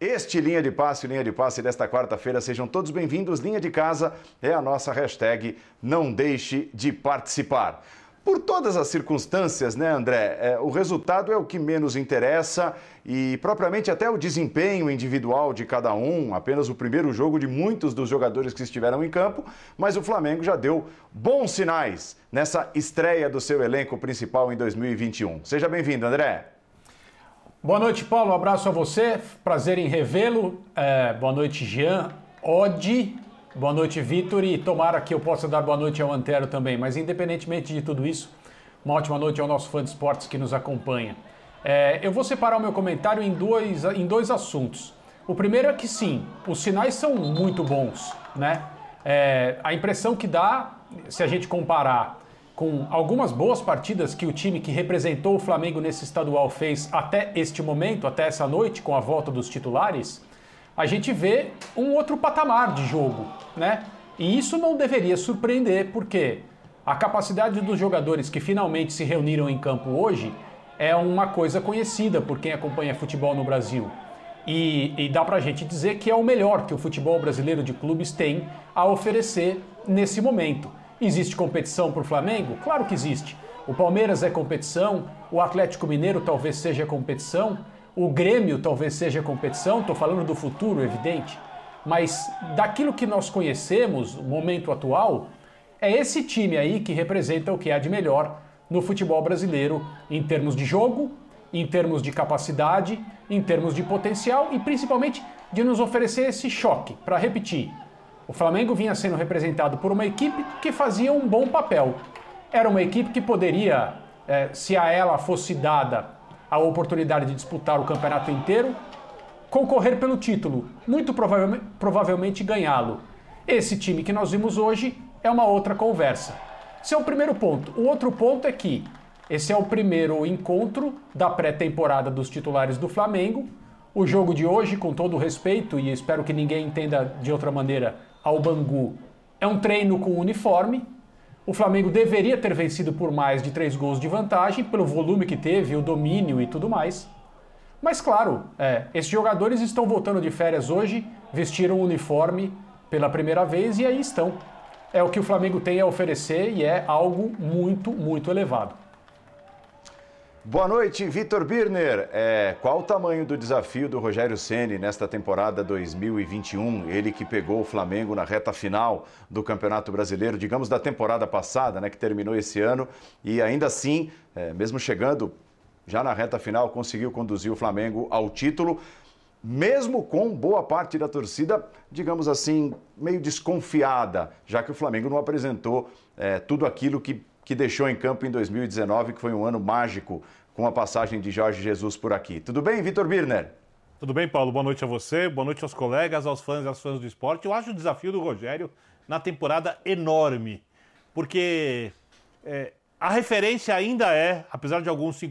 Este Linha de Passe, Linha de Passe desta quarta-feira, sejam todos bem-vindos. Linha de Casa é a nossa hashtag Não Deixe de Participar. Por todas as circunstâncias, né, André? É, o resultado é o que menos interessa e, propriamente, até o desempenho individual de cada um, apenas o primeiro jogo de muitos dos jogadores que estiveram em campo, mas o Flamengo já deu bons sinais nessa estreia do seu elenco principal em 2021. Seja bem-vindo, André. Boa noite, Paulo. Um abraço a você. Prazer em revê-lo. É, boa noite, Jean. Odi. Boa noite, Vitor. E tomara que eu possa dar boa noite ao Antero também. Mas, independentemente de tudo isso, uma ótima noite ao nosso fã de esportes que nos acompanha. É, eu vou separar o meu comentário em dois, em dois assuntos. O primeiro é que, sim, os sinais são muito bons. Né? É, a impressão que dá, se a gente comparar com algumas boas partidas que o time que representou o Flamengo nesse estadual fez até este momento, até essa noite, com a volta dos titulares, a gente vê um outro patamar de jogo, né? E isso não deveria surpreender, porque a capacidade dos jogadores que finalmente se reuniram em campo hoje é uma coisa conhecida por quem acompanha futebol no Brasil. E, e dá pra gente dizer que é o melhor que o futebol brasileiro de clubes tem a oferecer nesse momento. Existe competição para o Flamengo? Claro que existe. O Palmeiras é competição, o Atlético Mineiro talvez seja competição, o Grêmio talvez seja competição, estou falando do futuro, evidente. Mas daquilo que nós conhecemos, o momento atual, é esse time aí que representa o que há de melhor no futebol brasileiro em termos de jogo, em termos de capacidade, em termos de potencial e principalmente de nos oferecer esse choque. Para repetir, o Flamengo vinha sendo representado por uma equipe que fazia um bom papel. Era uma equipe que poderia, é, se a ela fosse dada a oportunidade de disputar o campeonato inteiro, concorrer pelo título, muito provavelmente, provavelmente ganhá-lo. Esse time que nós vimos hoje é uma outra conversa. Esse é o primeiro ponto. O outro ponto é que esse é o primeiro encontro da pré-temporada dos titulares do Flamengo. O jogo de hoje, com todo respeito, e espero que ninguém entenda de outra maneira, ao Bangu é um treino com uniforme. O Flamengo deveria ter vencido por mais de três gols de vantagem, pelo volume que teve, o domínio e tudo mais. Mas claro, é, esses jogadores estão voltando de férias hoje, vestiram o uniforme pela primeira vez e aí estão. É o que o Flamengo tem a oferecer e é algo muito, muito elevado. Boa noite, Vitor Birner. É, qual o tamanho do desafio do Rogério Ceni nesta temporada 2021? Ele que pegou o Flamengo na reta final do Campeonato Brasileiro, digamos da temporada passada, né, que terminou esse ano, e ainda assim, é, mesmo chegando já na reta final, conseguiu conduzir o Flamengo ao título, mesmo com boa parte da torcida, digamos assim, meio desconfiada, já que o Flamengo não apresentou é, tudo aquilo que que deixou em campo em 2019, que foi um ano mágico com a passagem de Jorge Jesus por aqui. Tudo bem, Vitor Birner? Tudo bem, Paulo? Boa noite a você, boa noite aos colegas, aos fãs e às fãs do esporte. Eu acho o desafio do Rogério na temporada enorme, porque é, a referência ainda é, apesar de alguns se,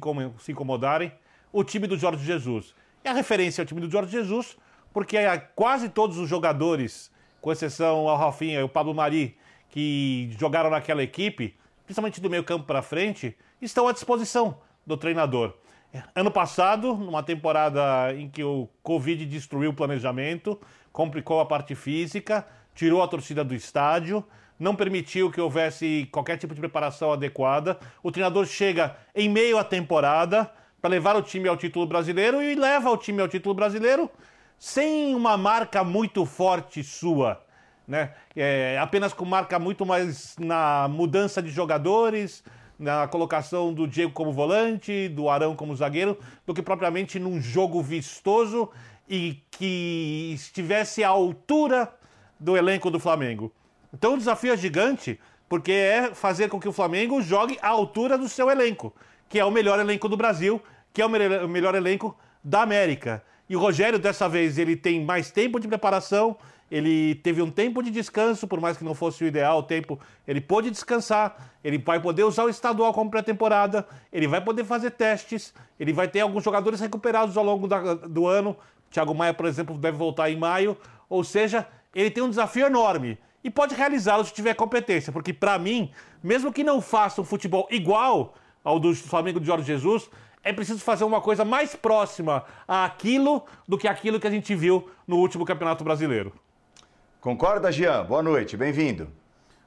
incomodarem, o time do Jorge Jesus. E a referência é o time do Jorge Jesus, porque quase todos os jogadores, com exceção ao Rafinha e o Pablo Mari, que jogaram naquela equipe, principalmente do meio campo para frente, estão à disposição do treinador. Ano passado, numa temporada em que o Covid destruiu o planejamento, complicou a parte física, tirou a torcida do estádio, não permitiu que houvesse qualquer tipo de preparação adequada. O treinador chega em meio à temporada para levar o time ao título brasileiro e leva o time ao título brasileiro sem uma marca muito forte sua né? É, apenas com marca muito mais na mudança de jogadores, na colocação do Diego como volante, do Arão como zagueiro, do que propriamente num jogo vistoso e que estivesse à altura do elenco do Flamengo. Então o desafio é gigante, porque é fazer com que o Flamengo jogue à altura do seu elenco, que é o melhor elenco do Brasil, que é o melhor elenco da América. E o Rogério, dessa vez, ele tem mais tempo de preparação, ele teve um tempo de descanso, por mais que não fosse o ideal o tempo, ele pôde descansar, ele vai poder usar o estadual como pré-temporada, ele vai poder fazer testes, ele vai ter alguns jogadores recuperados ao longo da, do ano. Thiago Maia, por exemplo, deve voltar em maio, ou seja, ele tem um desafio enorme e pode realizá-lo se tiver competência, porque para mim, mesmo que não faça um futebol igual ao do Flamengo de Jorge Jesus, é preciso fazer uma coisa mais próxima àquilo do que aquilo que a gente viu no último Campeonato Brasileiro. Concorda, Jean? Boa noite, bem-vindo.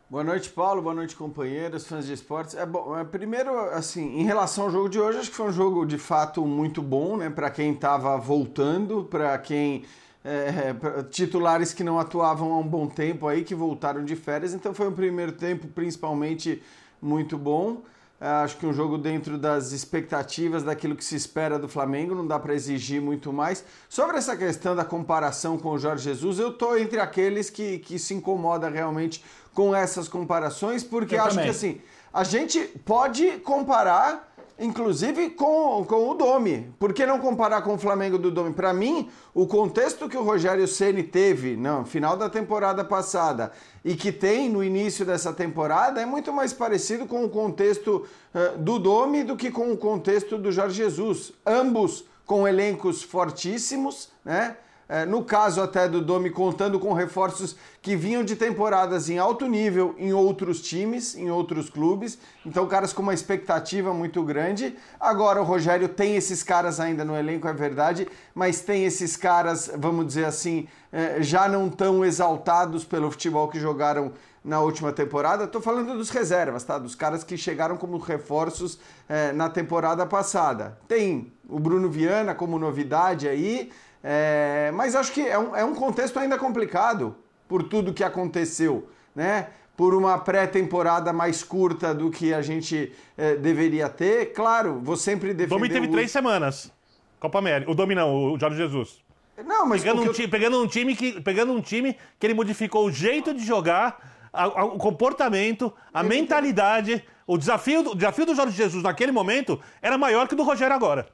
Boa noite, Paulo. Boa noite, companheiros, fãs de esportes. É bom, é, primeiro, assim, em relação ao jogo de hoje, acho que foi um jogo de fato muito bom, né? Para quem estava voltando, para quem é, titulares que não atuavam há um bom tempo aí, que voltaram de férias. Então foi um primeiro tempo principalmente muito bom. É, acho que um jogo dentro das expectativas daquilo que se espera do Flamengo, não dá para exigir muito mais. Sobre essa questão da comparação com o Jorge Jesus, eu tô entre aqueles que, que se incomoda realmente com essas comparações, porque eu acho também. que assim, a gente pode comparar inclusive com, com o Domi. Por que não comparar com o Flamengo do Domi? Para mim, o contexto que o Rogério Ceni teve no final da temporada passada e que tem no início dessa temporada é muito mais parecido com o contexto uh, do Domi do que com o contexto do Jorge Jesus. Ambos com elencos fortíssimos, né? É, no caso até do Domi, contando com reforços que vinham de temporadas em alto nível em outros times, em outros clubes. Então, caras com uma expectativa muito grande. Agora, o Rogério tem esses caras ainda no elenco, é verdade, mas tem esses caras, vamos dizer assim, é, já não tão exaltados pelo futebol que jogaram na última temporada. Estou falando dos reservas, tá? Dos caras que chegaram como reforços é, na temporada passada. Tem o Bruno Viana como novidade aí. É, mas acho que é um, é um contexto ainda complicado por tudo que aconteceu, né? Por uma pré-temporada mais curta do que a gente é, deveria ter. Claro, vou sempre defender. O Domi teve o... três semanas. Copa América. O Domi não, o Jorge Jesus. Não, mas pegando, um, eu... time, pegando, um time que, pegando um time que ele modificou o jeito de jogar, a, a, o comportamento, a ele mentalidade. Tem... O desafio, o desafio do Jorge Jesus naquele momento era maior que o do Rogério agora.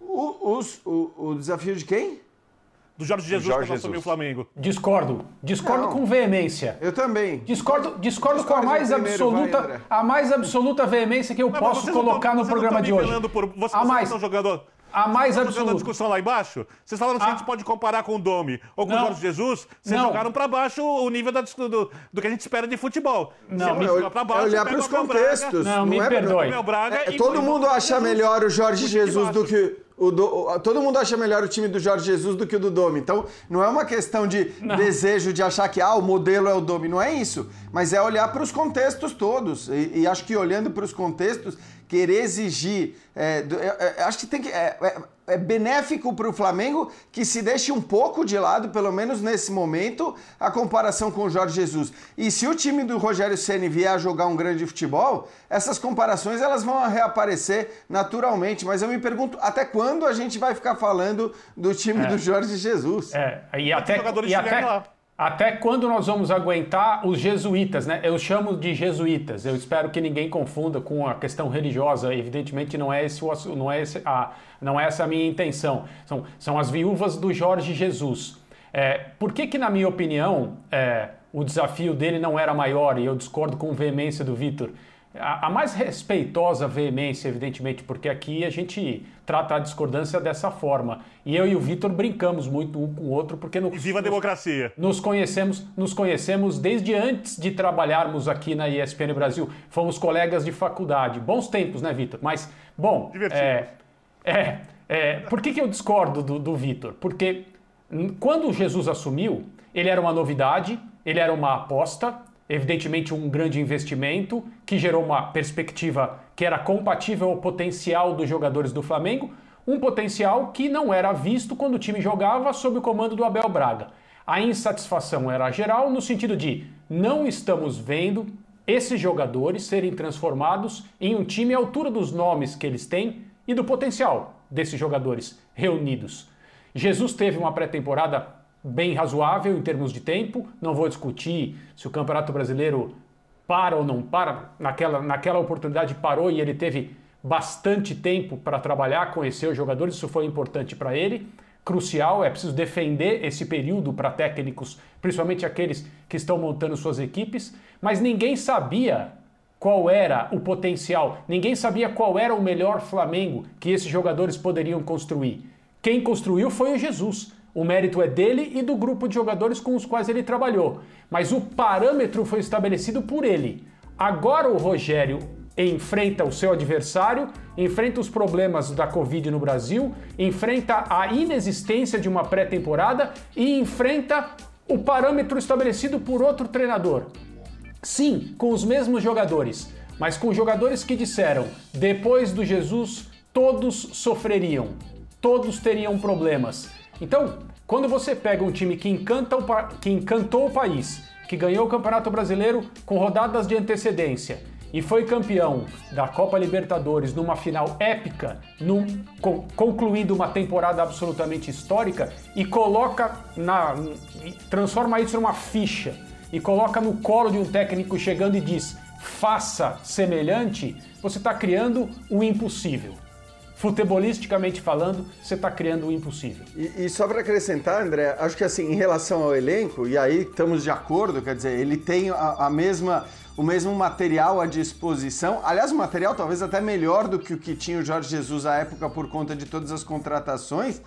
O, os, o, o desafio de quem? Do Jorge Jesus Jorge quando assumiu o Flamengo. Discordo. Discordo não, com veemência. Eu também. Discordo, discordo com a mais absoluta, vai, a mais absoluta veemência que eu posso colocar no programa de hoje. Por, vocês a mais, estão jogando a mais absoluta. a discussão lá embaixo? Vocês falaram que a... a gente pode comparar com o Domi ou com não. o Jorge Jesus? Vocês não. jogaram para baixo o nível da, do, do, que a gente espera de futebol. Não, Você pra baixo, é olhar para os contextos. Não, não, me é, perdoe. É, todo mundo acha melhor o Jorge Jesus do que o do, todo mundo acha melhor o time do Jorge Jesus do que o do Domi. Então, não é uma questão de não. desejo de achar que ah, o modelo é o Domi. Não é isso. Mas é olhar para os contextos todos. E, e, acho que olhando para os contextos, querer exigir. É, é, é, acho que tem que. É, é, é benéfico para o Flamengo que se deixe um pouco de lado, pelo menos nesse momento, a comparação com o Jorge Jesus. E se o time do Rogério Ceni vier a jogar um grande futebol, essas comparações elas vão reaparecer naturalmente. Mas eu me pergunto até quando a gente vai ficar falando do time do Jorge Jesus? É, e até, e até, até quando nós vamos aguentar os jesuítas, né? Eu chamo de jesuítas. Eu espero que ninguém confunda com a questão religiosa. Evidentemente não é esse, não é esse, a, não é essa a minha intenção. São, são as viúvas do Jorge Jesus. É, por que que na minha opinião é, o desafio dele não era maior? E eu discordo com veemência do Vitor a, a, mais respeitosa veemência, evidentemente, porque aqui a gente trata a discordância dessa forma. E eu e o Vitor brincamos muito um com o outro, porque no, viva a democracia. Nos conhecemos, nos conhecemos desde antes de trabalharmos aqui na ESPN Brasil. Fomos colegas de faculdade. Bons tempos, né, Vitor? Mas, bom. Divertido. É, é, é, por que, que eu discordo do, do Vitor? Porque quando Jesus assumiu, ele era uma novidade, ele era uma aposta, evidentemente um grande investimento que gerou uma perspectiva que era compatível ao potencial dos jogadores do Flamengo, um potencial que não era visto quando o time jogava sob o comando do Abel Braga. A insatisfação era geral no sentido de não estamos vendo esses jogadores serem transformados em um time à altura dos nomes que eles têm e do potencial desses jogadores reunidos. Jesus teve uma pré-temporada bem razoável em termos de tempo. Não vou discutir se o Campeonato Brasileiro para ou não para. Naquela, naquela oportunidade parou e ele teve bastante tempo para trabalhar, conhecer os jogadores, isso foi importante para ele. Crucial, é preciso defender esse período para técnicos, principalmente aqueles que estão montando suas equipes, mas ninguém sabia qual era o potencial, ninguém sabia qual era o melhor Flamengo que esses jogadores poderiam construir. Quem construiu foi o Jesus. O mérito é dele e do grupo de jogadores com os quais ele trabalhou, mas o parâmetro foi estabelecido por ele. Agora o Rogério enfrenta o seu adversário, enfrenta os problemas da Covid no Brasil, enfrenta a inexistência de uma pré-temporada e enfrenta o parâmetro estabelecido por outro treinador. Sim, com os mesmos jogadores, mas com jogadores que disseram: depois do Jesus, todos sofreriam, todos teriam problemas. Então, quando você pega um time que, encanta o, que encantou o país, que ganhou o Campeonato Brasileiro com rodadas de antecedência e foi campeão da Copa Libertadores numa final épica, num, concluindo uma temporada absolutamente histórica e coloca na transforma isso numa ficha e coloca no colo de um técnico chegando e diz: "Faça semelhante", você está criando o impossível futebolisticamente falando, você está criando o impossível. E, e só para acrescentar, André, acho que assim, em relação ao elenco, e aí estamos de acordo, quer dizer, ele tem a, a mesma o mesmo material à disposição. Aliás, o material talvez até melhor do que o que tinha o Jorge Jesus à época por conta de todas as contratações.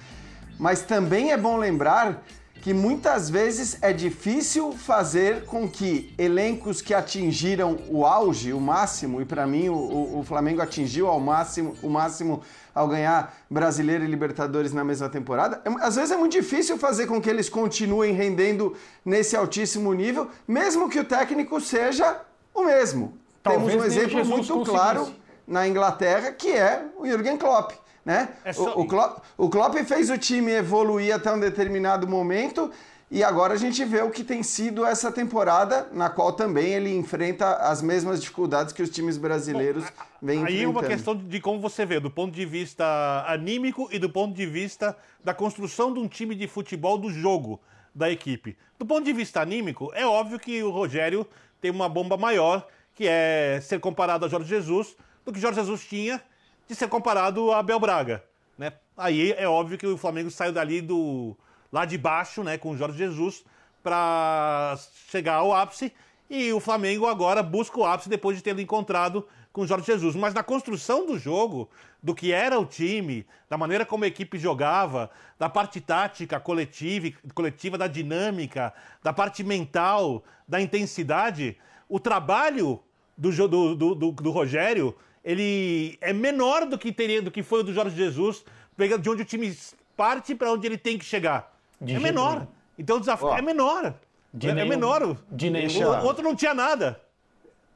Mas também é bom lembrar que muitas vezes é difícil fazer com que elencos que atingiram o auge, o máximo, e para mim o, o, Flamengo atingiu ao máximo, o máximo ao ganhar Brasileiro e Libertadores na mesma temporada. É, às vezes é muito difícil fazer com que eles continuem rendendo nesse altíssimo nível, mesmo que o técnico seja o mesmo. Talvez Temos um exemplo muito claro na Inglaterra, que é o Jürgen Klopp. Né? É só... o, o, Klopp, o Klopp fez o time evoluir até um determinado momento e agora a gente vê o que tem sido essa temporada, na qual também ele enfrenta as mesmas dificuldades que os times brasileiros Bom, vêm enfrentando. Aí uma questão de como você vê, do ponto de vista anímico e do ponto de vista da construção de um time de futebol do jogo da equipe. Do ponto de vista anímico, é óbvio que o Rogério tem uma bomba maior, que é ser comparado a Jorge Jesus, do que Jorge Jesus tinha de ser comparado a Abel Braga. Né? Aí é óbvio que o Flamengo saiu dali do lá de baixo, né, com o Jorge Jesus, para chegar ao ápice. E o Flamengo agora busca o ápice depois de tê-lo encontrado com o Jorge Jesus. Mas na construção do jogo, do que era o time, da maneira como a equipe jogava, da parte tática coletiva, coletiva da dinâmica, da parte mental, da intensidade, o trabalho do, do, do, do Rogério ele é menor do que teria do que foi o do Jorge Jesus, pegando de onde o time parte para onde ele tem que chegar. De é menor. Então o desafio é menor. De é, nenhum, é menor. De nenhum. O outro não tinha nada.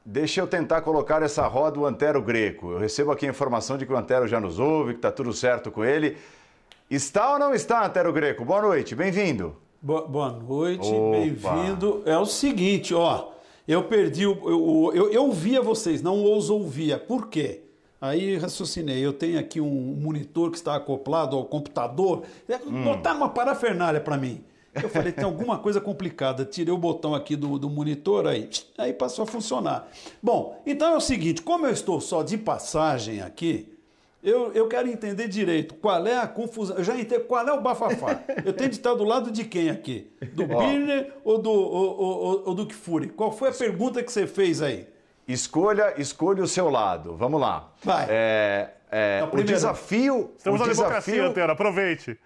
Deixa eu tentar colocar essa roda o Antero Greco. Eu recebo aqui a informação de que o Antero já nos ouve, que está tudo certo com ele. Está ou não está, Antero Greco? Boa noite, bem-vindo. Boa, boa noite, bem-vindo. É o seguinte, ó. Eu perdi o. Eu, eu, eu via vocês, não os ouvia. Por quê? Aí raciocinei, eu tenho aqui um monitor que está acoplado ao computador, é, hum. botaram uma parafernália para mim. Eu falei, tem alguma coisa complicada. Tirei o botão aqui do, do monitor, aí, aí passou a funcionar. Bom, então é o seguinte, como eu estou só de passagem aqui, eu, eu quero entender direito qual é a confusão. Eu já entendo qual é o bafafá. Eu tenho de estar do lado de quem aqui? Do Birner ou do, ou, ou, ou do Kfouri? Qual foi a pergunta que você fez aí? Escolha, escolha o seu lado. Vamos lá. Vai. É, é, o desafio. Estamos o na desafio... democracia, Antero. Aproveite.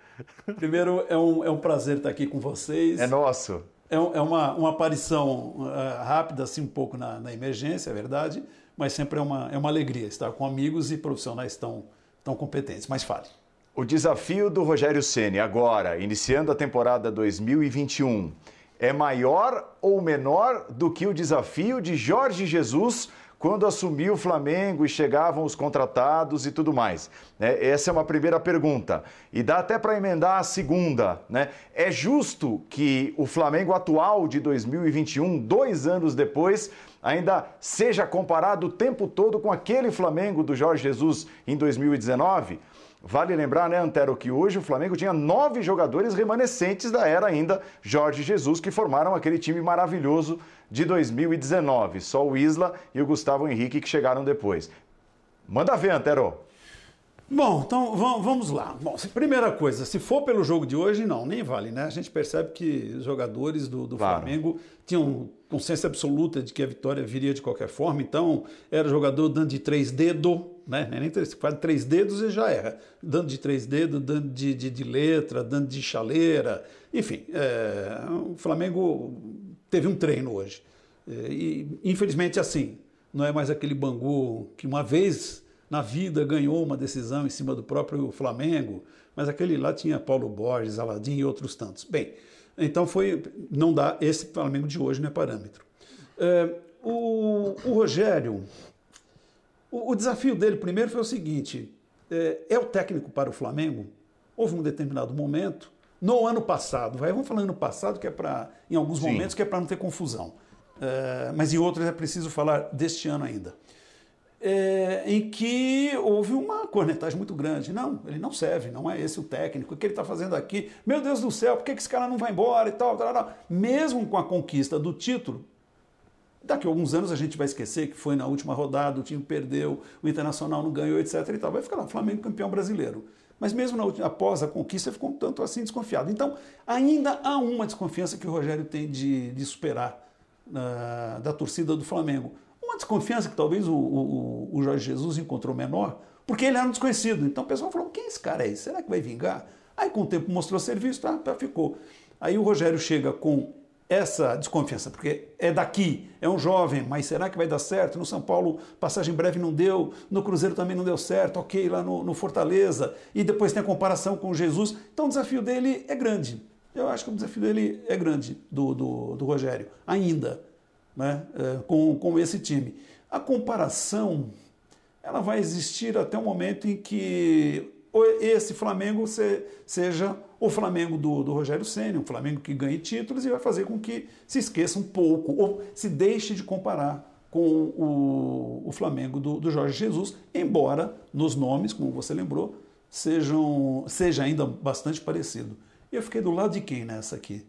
Primeiro, é um, é um prazer estar aqui com vocês. É nosso. É, é uma, uma aparição uh, rápida, assim, um pouco na, na emergência, é verdade mas sempre é uma, é uma alegria estar com amigos e profissionais tão, tão competentes. Mas fale. O desafio do Rogério Ceni agora, iniciando a temporada 2021, é maior ou menor do que o desafio de Jorge Jesus quando assumiu o Flamengo e chegavam os contratados e tudo mais? É, essa é uma primeira pergunta. E dá até para emendar a segunda. Né? É justo que o Flamengo atual de 2021, dois anos depois, ainda seja comparado o tempo todo com aquele Flamengo do Jorge Jesus em 2019? Vale lembrar, né, Antero, que hoje o Flamengo tinha nove jogadores remanescentes da era ainda Jorge Jesus, que formaram aquele time maravilhoso de 2019. Só o Isla e o Gustavo Henrique que chegaram depois. Manda ver, Antero. Bom, então vamos lá. Bom, primeira coisa, se for pelo jogo de hoje, não, nem vale, né? A gente percebe que os jogadores do, do claro. Flamengo tinham consciência absoluta de que a vitória viria de qualquer forma, então era jogador dando de três dedos, né? Nem três, faz três dedos e já erra. Dando de três dedos, dando de, de, de letra, dando de chaleira, enfim, é, o Flamengo teve um treino hoje. É, e infelizmente assim, não é mais aquele Bangu que uma vez na vida ganhou uma decisão em cima do próprio Flamengo, mas aquele lá tinha Paulo Borges, Aladim e outros tantos. Bem, então foi, não dá, esse Flamengo de hoje não é parâmetro. É, o, o, Rogério, o, o, desafio dele primeiro foi o seguinte, é, é, o técnico para o Flamengo? Houve um determinado momento, no ano passado, vai, vamos falar ano passado, que é para, em alguns Sim. momentos, que é para não ter confusão, é, mas em outros é preciso falar deste ano ainda é, em que houve uma cornetagem muito grande. Não, ele não serve, não é esse o técnico. O que ele está fazendo aqui? Meu Deus do céu, por que esse cara não vai embora e tal, tal, tal? Mesmo com a conquista do título, daqui a alguns anos a gente vai esquecer que foi na última rodada, o time perdeu, o Internacional não ganhou, etc. e tal. Vai ficar lá, Flamengo campeão brasileiro. Mas mesmo última, após a conquista, ficou um tanto assim desconfiado. Então, ainda há uma desconfiança que o Rogério tem de, de superar uh, da torcida do Flamengo uma desconfiança que talvez o, o, o Jorge Jesus encontrou menor, porque ele era um desconhecido. Então o pessoal falou: quem é esse cara aí? Será que vai vingar? Aí com o tempo mostrou serviço, tá, tá, ficou. Aí o Rogério chega com essa desconfiança, porque é daqui, é um jovem, mas será que vai dar certo? No São Paulo, passagem breve não deu, no Cruzeiro também não deu certo, ok, lá no, no Fortaleza, e depois tem a comparação com Jesus. Então o desafio dele é grande. Eu acho que o desafio dele é grande, do, do, do Rogério, ainda né, é, com, com esse time. A comparação ela vai existir até o momento em que esse Flamengo se, seja o Flamengo do, do Rogério Senna, um Flamengo que ganhe títulos e vai fazer com que se esqueça um pouco, ou se deixe de comparar com o, o Flamengo do, do Jorge Jesus, embora nos nomes, como você lembrou, sejam, seja ainda bastante parecido. Eu fiquei do lado de quem nessa aqui?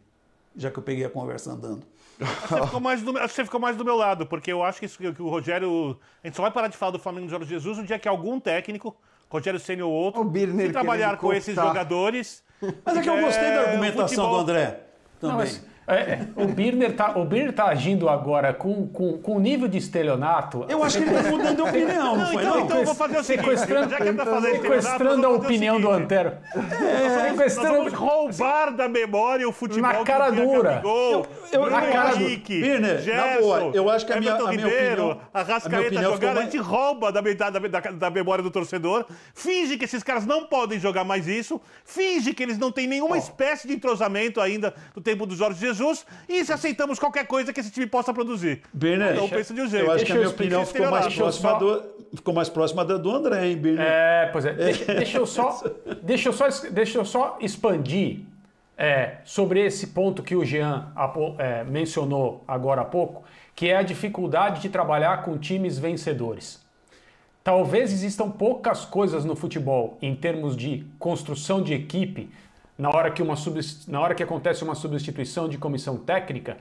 Já que eu peguei a conversa andando. Você ficou mais do, você ficou mais do meu lado, porque eu acho que, isso, que o Rogério. A gente só vai parar de falar do Flamengo de Jorge Jesus no dia que algum técnico, Rogério Senna ou outro, se trabalhar com esses jogadores. Mas é que eu gostei da argumentação do André. Também. Não, mas... É, o Birner está tá agindo agora com, com, com nível de estelionato. Eu acho que ele está mudando de opinião, não, não foi? Então, não? então eu vou fazer o seguinte: sequestrando, já que tá sequestrando a opinião do Antero. É, sequestrando... Nós vamos roubar da memória o futebol na cara dura. eu, eu, na cara Henrique, Birner, Gerson, na boa, eu acho que a minha, a minha Ribeiro, opinião... A Rascaeta jogar, mais... a gente rouba da, da, da, da memória do torcedor, finge que esses caras não podem jogar mais isso, finge que eles não têm nenhuma oh. espécie de entrosamento ainda do tempo do Jorge Jesus, Jesus e se aceitamos qualquer coisa que esse time possa produzir. Birner, então pensa de um jeito. Eu acho que a minha opinião ficou mais, próxima só... do, ficou mais próxima da do André, hein, Birner? É, pois é. Deixa, deixa eu, só, deixa, eu só, deixa eu só expandir é, sobre esse ponto que o Jean é, mencionou agora há pouco, que é a dificuldade de trabalhar com times vencedores. Talvez existam poucas coisas no futebol em termos de construção de equipe na hora que, uma na hora que acontece uma substituição de comissão técnica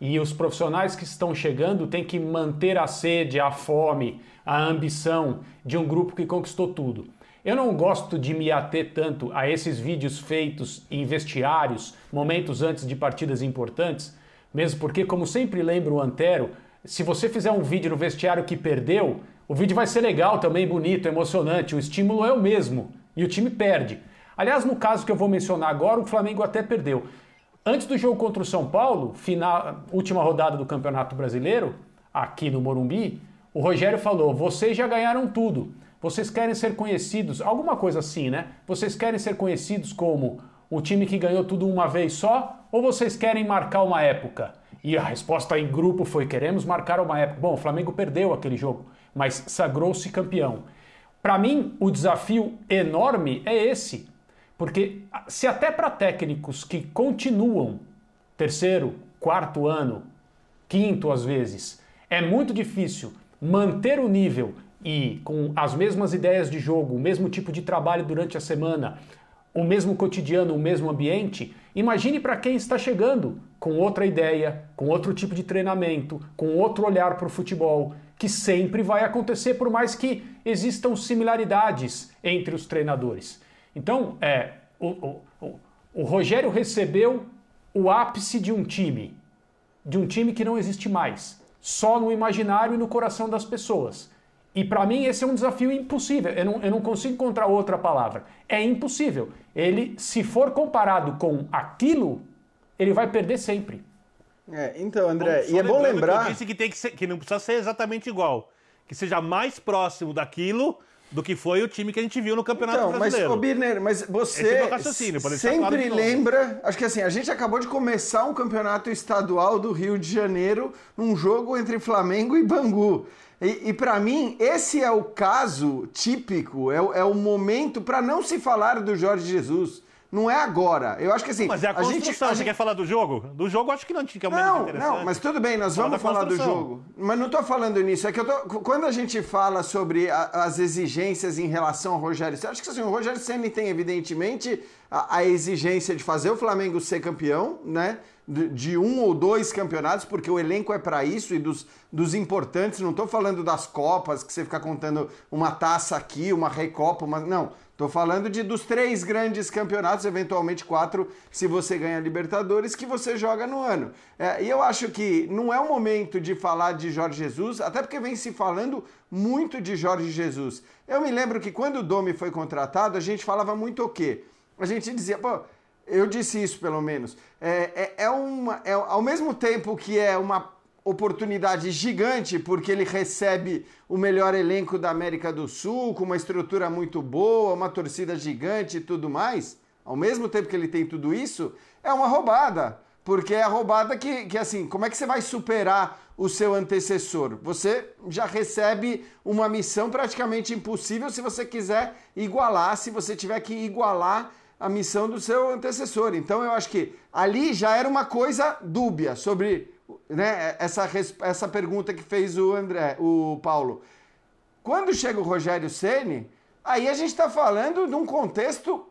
e os profissionais que estão chegando têm que manter a sede, a fome, a ambição de um grupo que conquistou tudo. Eu não gosto de me ater tanto a esses vídeos feitos em vestiários, momentos antes de partidas importantes, mesmo porque, como sempre lembro o Antero, se você fizer um vídeo no vestiário que perdeu, o vídeo vai ser legal também, bonito, emocionante, o estímulo é o mesmo e o time perde. Aliás, no caso que eu vou mencionar agora, o Flamengo até perdeu. Antes do jogo contra o São Paulo, final, última rodada do Campeonato Brasileiro, aqui no Morumbi, o Rogério falou: vocês já ganharam tudo. Vocês querem ser conhecidos, alguma coisa assim, né? Vocês querem ser conhecidos como o time que ganhou tudo uma vez só ou vocês querem marcar uma época? E a resposta em grupo foi: queremos marcar uma época. Bom, o Flamengo perdeu aquele jogo, mas sagrou-se campeão. Para mim, o desafio enorme é esse. Porque se até para técnicos que continuam terceiro, quarto ano, quinto às vezes, é muito difícil manter o nível e com as mesmas ideias de jogo, o mesmo tipo de trabalho durante a semana, o mesmo cotidiano, o mesmo ambiente, imagine para quem está chegando com outra ideia, com outro tipo de treinamento, com outro olhar para o futebol, que sempre vai acontecer por mais que existam similaridades entre os treinadores. Então, é, o, o, o Rogério recebeu o ápice de um time, de um time que não existe mais, só no imaginário e no coração das pessoas. E para mim esse é um desafio impossível. Eu não, eu não consigo encontrar outra palavra. É impossível. Ele, se for comparado com aquilo, ele vai perder sempre. É, então, André, e é bom lembrar. Que eu disse que, tem que, ser, que não precisa ser exatamente igual. Que seja mais próximo daquilo do que foi o time que a gente viu no Campeonato então, Brasileiro. Mas, ô Birner, mas você é sempre claro lembra... Acho que assim, a gente acabou de começar um campeonato estadual do Rio de Janeiro num jogo entre Flamengo e Bangu. E, e para mim, esse é o caso típico, é, é o momento para não se falar do Jorge Jesus. Não é agora. Eu acho que assim. Mas é a, a construção. Gente, a Você gente... quer falar do jogo? Do jogo, acho que não tinha não, Não, mas tudo bem, nós vamos falar do jogo. Mas não estou falando nisso. É que eu tô. Quando a gente fala sobre a, as exigências em relação ao Rogério Senna, acho que assim, o Rogério Senna tem, evidentemente, a, a exigência de fazer o Flamengo ser campeão, né? De, de um ou dois campeonatos, porque o elenco é para isso e dos, dos importantes. Não estou falando das Copas, que você fica contando uma taça aqui, uma Recopa, uma. Não. Estou falando de dos três grandes campeonatos, eventualmente quatro, se você ganha Libertadores, que você joga no ano. É, e eu acho que não é o momento de falar de Jorge Jesus, até porque vem se falando muito de Jorge Jesus. Eu me lembro que quando o Domi foi contratado, a gente falava muito o quê? A gente dizia, pô, eu disse isso pelo menos. É, é, é uma. É, ao mesmo tempo que é uma oportunidade gigante, porque ele recebe o melhor elenco da América do Sul, com uma estrutura muito boa, uma torcida gigante e tudo mais, ao mesmo tempo que ele tem tudo isso, é uma roubada. Porque é a roubada que, que, assim, como é que você vai superar o seu antecessor? Você já recebe uma missão praticamente impossível se você quiser igualar, se você tiver que igualar a missão do seu antecessor. Então eu acho que ali já era uma coisa dúbia sobre né, essa, essa pergunta que fez o André, o Paulo. Quando chega o Rogério Ceni, aí a gente está falando de um contexto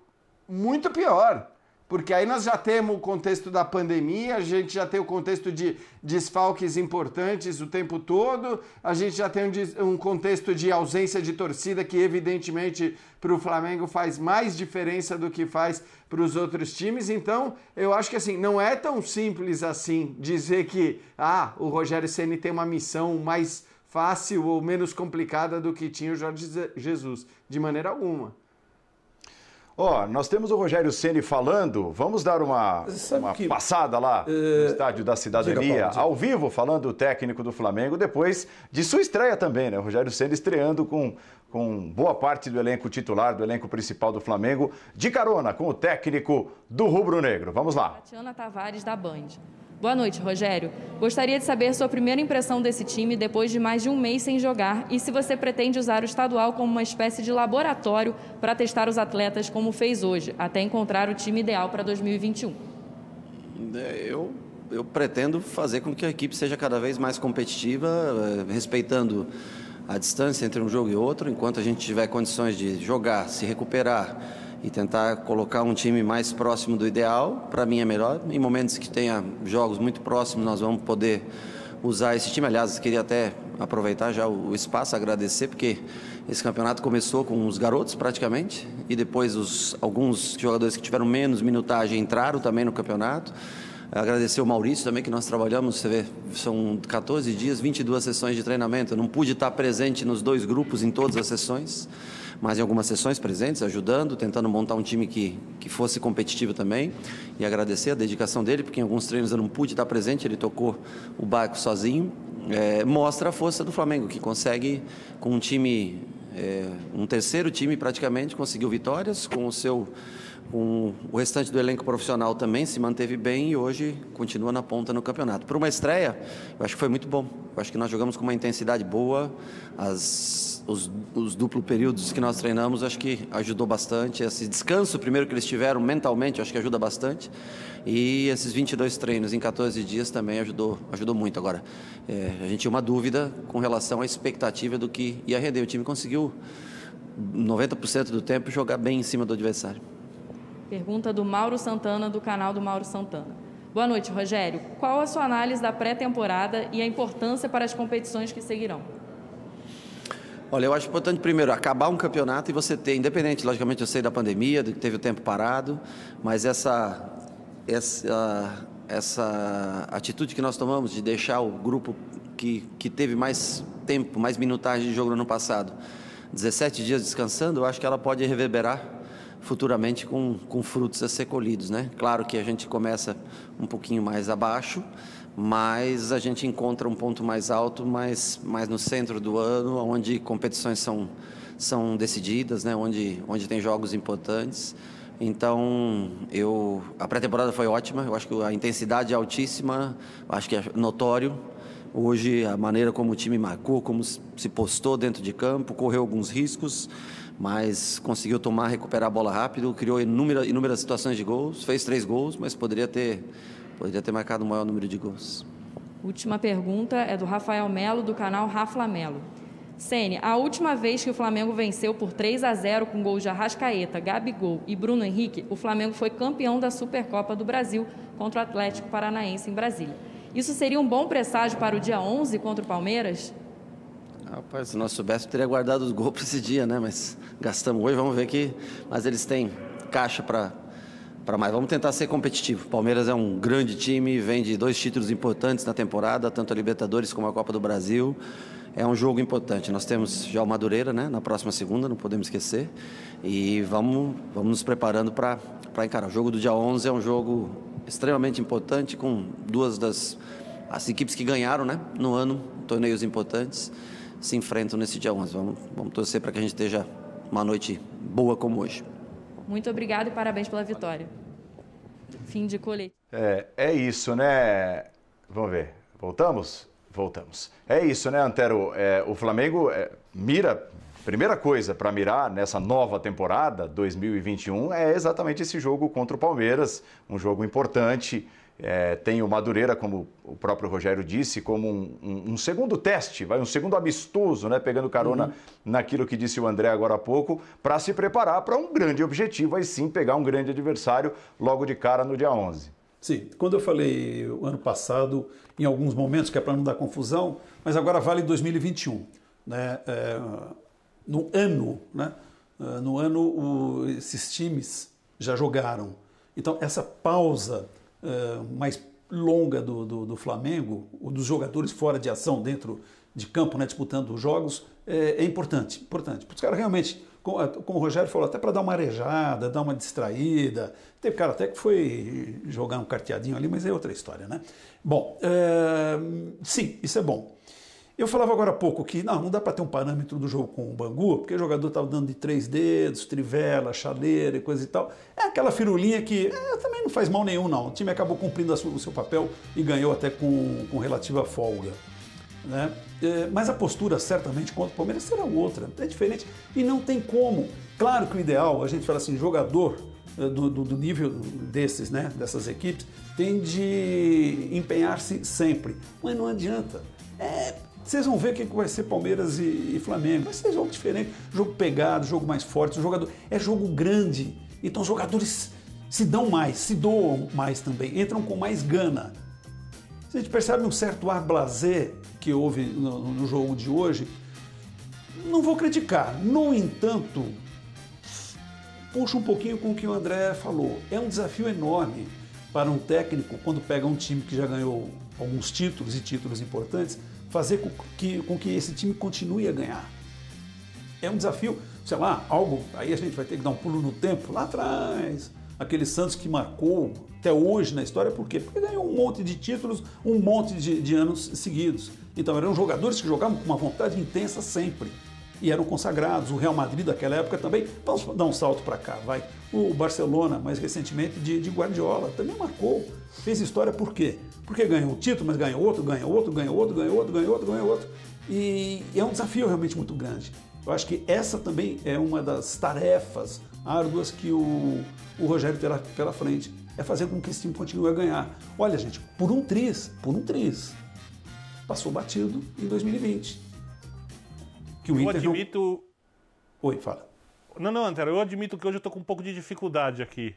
muito pior. Porque aí nós já temos o contexto da pandemia, a gente já tem o contexto de desfalques importantes o tempo todo, a gente já tem um, contexto de ausência de torcida que, evidentemente, para o Flamengo faz mais diferença do que faz para os outros times. Então, eu acho que assim, não é tão simples assim dizer que ah, o Rogério Ceni tem uma missão mais fácil ou menos complicada do que tinha o Jorge Jesus, de maneira alguma. Ó, oh, nós temos o Rogério Ceni falando. Vamos dar uma, uma que, passada lá uh, no Estádio da Cidadania, diga, Paulo, ao vivo, falando o técnico do Flamengo, depois de sua estreia também, né? O Rogério Ceni estreando com, com boa parte do elenco titular, do elenco principal do Flamengo, de carona com o técnico do Rubro Negro. Vamos lá. Tatiana Tavares, da Band. Boa noite, Rogério. Gostaria de saber sua primeira impressão desse time depois de mais de um mês sem jogar e se você pretende usar o estadual como uma espécie de laboratório para testar os atletas como fez hoje, até encontrar o time ideal para 2021. É, eu, eu pretendo fazer com que a equipe seja cada vez mais competitiva, eh, respeitando a distância entre um jogo e outro, enquanto a gente tiver condições de jogar, se recuperar e tentar colocar um time mais próximo do ideal, para mim é melhor. Em momentos que tenha jogos muito próximos, nós vamos poder usar esse time. Aliás, queria até aproveitar já o espaço, agradecer, porque esse campeonato começou com os garotos praticamente, e depois os, alguns jogadores que tiveram menos minutagem entraram também no campeonato. Agradecer o Maurício também, que nós trabalhamos, você vê, são 14 dias, 22 sessões de treinamento. Eu não pude estar presente nos dois grupos em todas as sessões mas em algumas sessões presentes, ajudando, tentando montar um time que, que fosse competitivo também. E agradecer a dedicação dele, porque em alguns treinos eu não pude estar presente, ele tocou o barco sozinho. É, mostra a força do Flamengo, que consegue, com um time, é, um terceiro time praticamente, conseguiu vitórias, com o seu o restante do elenco profissional também se manteve bem e hoje continua na ponta no campeonato. Por uma estreia, eu acho que foi muito bom. Eu acho que nós jogamos com uma intensidade boa. As, os, os períodos que nós treinamos, acho que ajudou bastante. Esse descanso primeiro que eles tiveram mentalmente, acho que ajuda bastante. E esses 22 treinos em 14 dias também ajudou, ajudou muito. Agora, é, a gente tinha uma dúvida com relação à expectativa do que ia render. O time conseguiu 90% do tempo jogar bem em cima do adversário. Pergunta do Mauro Santana, do canal do Mauro Santana. Boa noite, Rogério. Qual a sua análise da pré-temporada e a importância para as competições que seguirão? Olha, eu acho importante primeiro acabar um campeonato e você ter, independente, logicamente eu sei da pandemia, que teve o tempo parado, mas essa, essa, essa atitude que nós tomamos de deixar o grupo que, que teve mais tempo, mais minutagem de jogo no ano passado, 17 dias descansando, eu acho que ela pode reverberar futuramente com, com frutos a ser colhidos, né? Claro que a gente começa um pouquinho mais abaixo, mas a gente encontra um ponto mais alto, mais, mais no centro do ano, onde competições são, são decididas, né? onde, onde tem jogos importantes. Então, eu, a pré-temporada foi ótima, eu acho que a intensidade é altíssima, acho que é notório. Hoje, a maneira como o time marcou, como se postou dentro de campo, correu alguns riscos, mas conseguiu tomar, recuperar a bola rápido, criou inúmeras, situações de gols, fez três gols, mas poderia ter, poderia ter marcado um maior número de gols. Última pergunta é do Rafael Melo, do canal Rafa Melo. Sene, a última vez que o Flamengo venceu por 3 a 0 com gols de Arrascaeta, Gabigol e Bruno Henrique, o Flamengo foi campeão da Supercopa do Brasil contra o Atlético Paranaense em Brasília. Isso seria um bom presságio para o dia 11 contra o Palmeiras? Rapaz, se nós soubéssemos, teria guardado os gols para esse dia, né? Mas gastamos hoje, vamos ver que. Mas eles têm caixa para para mais. Vamos tentar ser competitivo. Palmeiras é um grande time, vem de dois títulos importantes na temporada, tanto a Libertadores como a Copa do Brasil. É um jogo importante. Nós temos já o Madureira, né? Na próxima segunda, não podemos esquecer. E vamos, vamos nos preparando para encarar. O jogo do dia 11 é um jogo extremamente importante, com duas das as equipes que ganharam né, no ano, torneios importantes, se enfrentam nesse dia 11. Vamos, vamos torcer para que a gente esteja uma noite boa como hoje. Muito obrigado e parabéns pela vitória. Fim de colete. É, é isso, né? Vamos ver. Voltamos? Voltamos. É isso, né, Antero? É, o Flamengo é, mira Primeira coisa para mirar nessa nova temporada 2021 é exatamente esse jogo contra o Palmeiras, um jogo importante. É, tem o Madureira, como o próprio Rogério disse, como um, um, um segundo teste, vai um segundo amistoso, né, pegando carona uhum. naquilo que disse o André agora há pouco, para se preparar para um grande objetivo, aí sim pegar um grande adversário logo de cara no dia 11. Sim, quando eu falei o ano passado, em alguns momentos, que é para não dar confusão, mas agora vale 2021. Né? É, no ano, né? Uh, no ano o, esses times já jogaram. Então essa pausa uh, mais longa do, do, do, Flamengo, dos jogadores fora de ação dentro de campo, né, disputando os jogos, é, é importante, importante. Para os caras realmente, como, como, o Rogério falou, até para dar uma arejada, dar uma distraída. Teve cara até que foi jogar um carteadinho ali, mas é outra história, né? Bom, é, sim, isso é bom. Eu falava agora há pouco que não, não dá para ter um parâmetro do jogo com o Bangu, porque o jogador estava dando de três dedos, trivela, chaleira e coisa e tal. É aquela firulinha que é, também não faz mal nenhum, não. O time acabou cumprindo o seu papel e ganhou até com, com relativa folga. Né? É, mas a postura, certamente, contra o Palmeiras será outra. É diferente. E não tem como. Claro que o ideal, a gente fala assim, jogador é, do, do, do nível desses, né, dessas equipes, tem de empenhar-se sempre. Mas não adianta. É, vocês vão ver o que vai ser Palmeiras e, e, Flamengo. Vai ser jogo diferente, jogo pegado, jogo mais forte. O jogador é jogo grande. Então os jogadores se dão mais, se doam mais também, entram com mais gana. A gente percebe um certo ar blasé que houve no, no jogo de hoje. Não vou criticar. No entanto, puxa um pouquinho com o que o André falou. É um desafio enorme para um técnico, quando pega um time que já ganhou alguns títulos e títulos importantes, fazer com que, com que esse time continue a ganhar. É um desafio, sei lá, algo, aí a gente vai ter que dar um pulo no tempo, lá atrás, aquele Santos que marcou até hoje na história, por quê? Porque ganhou um monte de títulos, um monte de, de anos seguidos. Então eram jogadores que jogavam com uma vontade intensa sempre e eram consagrados. O Real Madrid daquela época também. Vamos dar um salto para cá, vai. O Barcelona, mais recentemente, de, de, Guardiola, também marcou. Fez história por quê? Porque ganhou um título, mas ganhou outro, ganhou outro, ganhou outro, ganhou outro, ganhou outro, ganhou outro. E é um desafio realmente muito grande. Eu acho que essa também é uma das tarefas árduas que o, o Rogério terá pela frente. É fazer com que esse time continue a ganhar. Olha, gente, por um triz, por um triz, passou batido em 2020 que o eu Inter admito... Não... Oi, fala. Não, não, Antero, eu admito que hoje eu estou com um pouco de dificuldade aqui.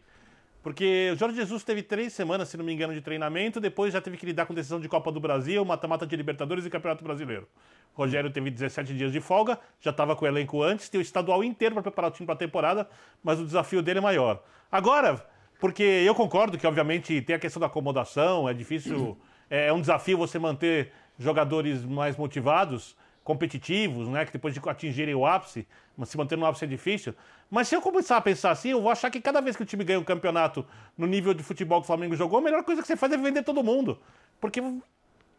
Porque o Jorge Jesus teve três semanas, se não me engano, de treinamento, depois já teve que lidar com decisão de Copa do Brasil, mata-mata de Libertadores e Campeonato Brasileiro. O Rogério teve 17 dias de folga, já estava com o elenco antes, tem o estadual inteiro para preparar o time para a temporada, mas o desafio dele é maior. Agora, porque eu concordo que, obviamente, tem a questão da acomodação, é difícil, é, é um desafio você manter jogadores mais motivados, competitivos, né, que depois de atingirem o ápice, mas se manter no ápice é difícil. Mas se eu começar a pensar assim, eu vou achar que cada vez que o time ganha um campeonato no nível de futebol que o Flamengo jogou, a melhor coisa que você faz é vender todo mundo. porque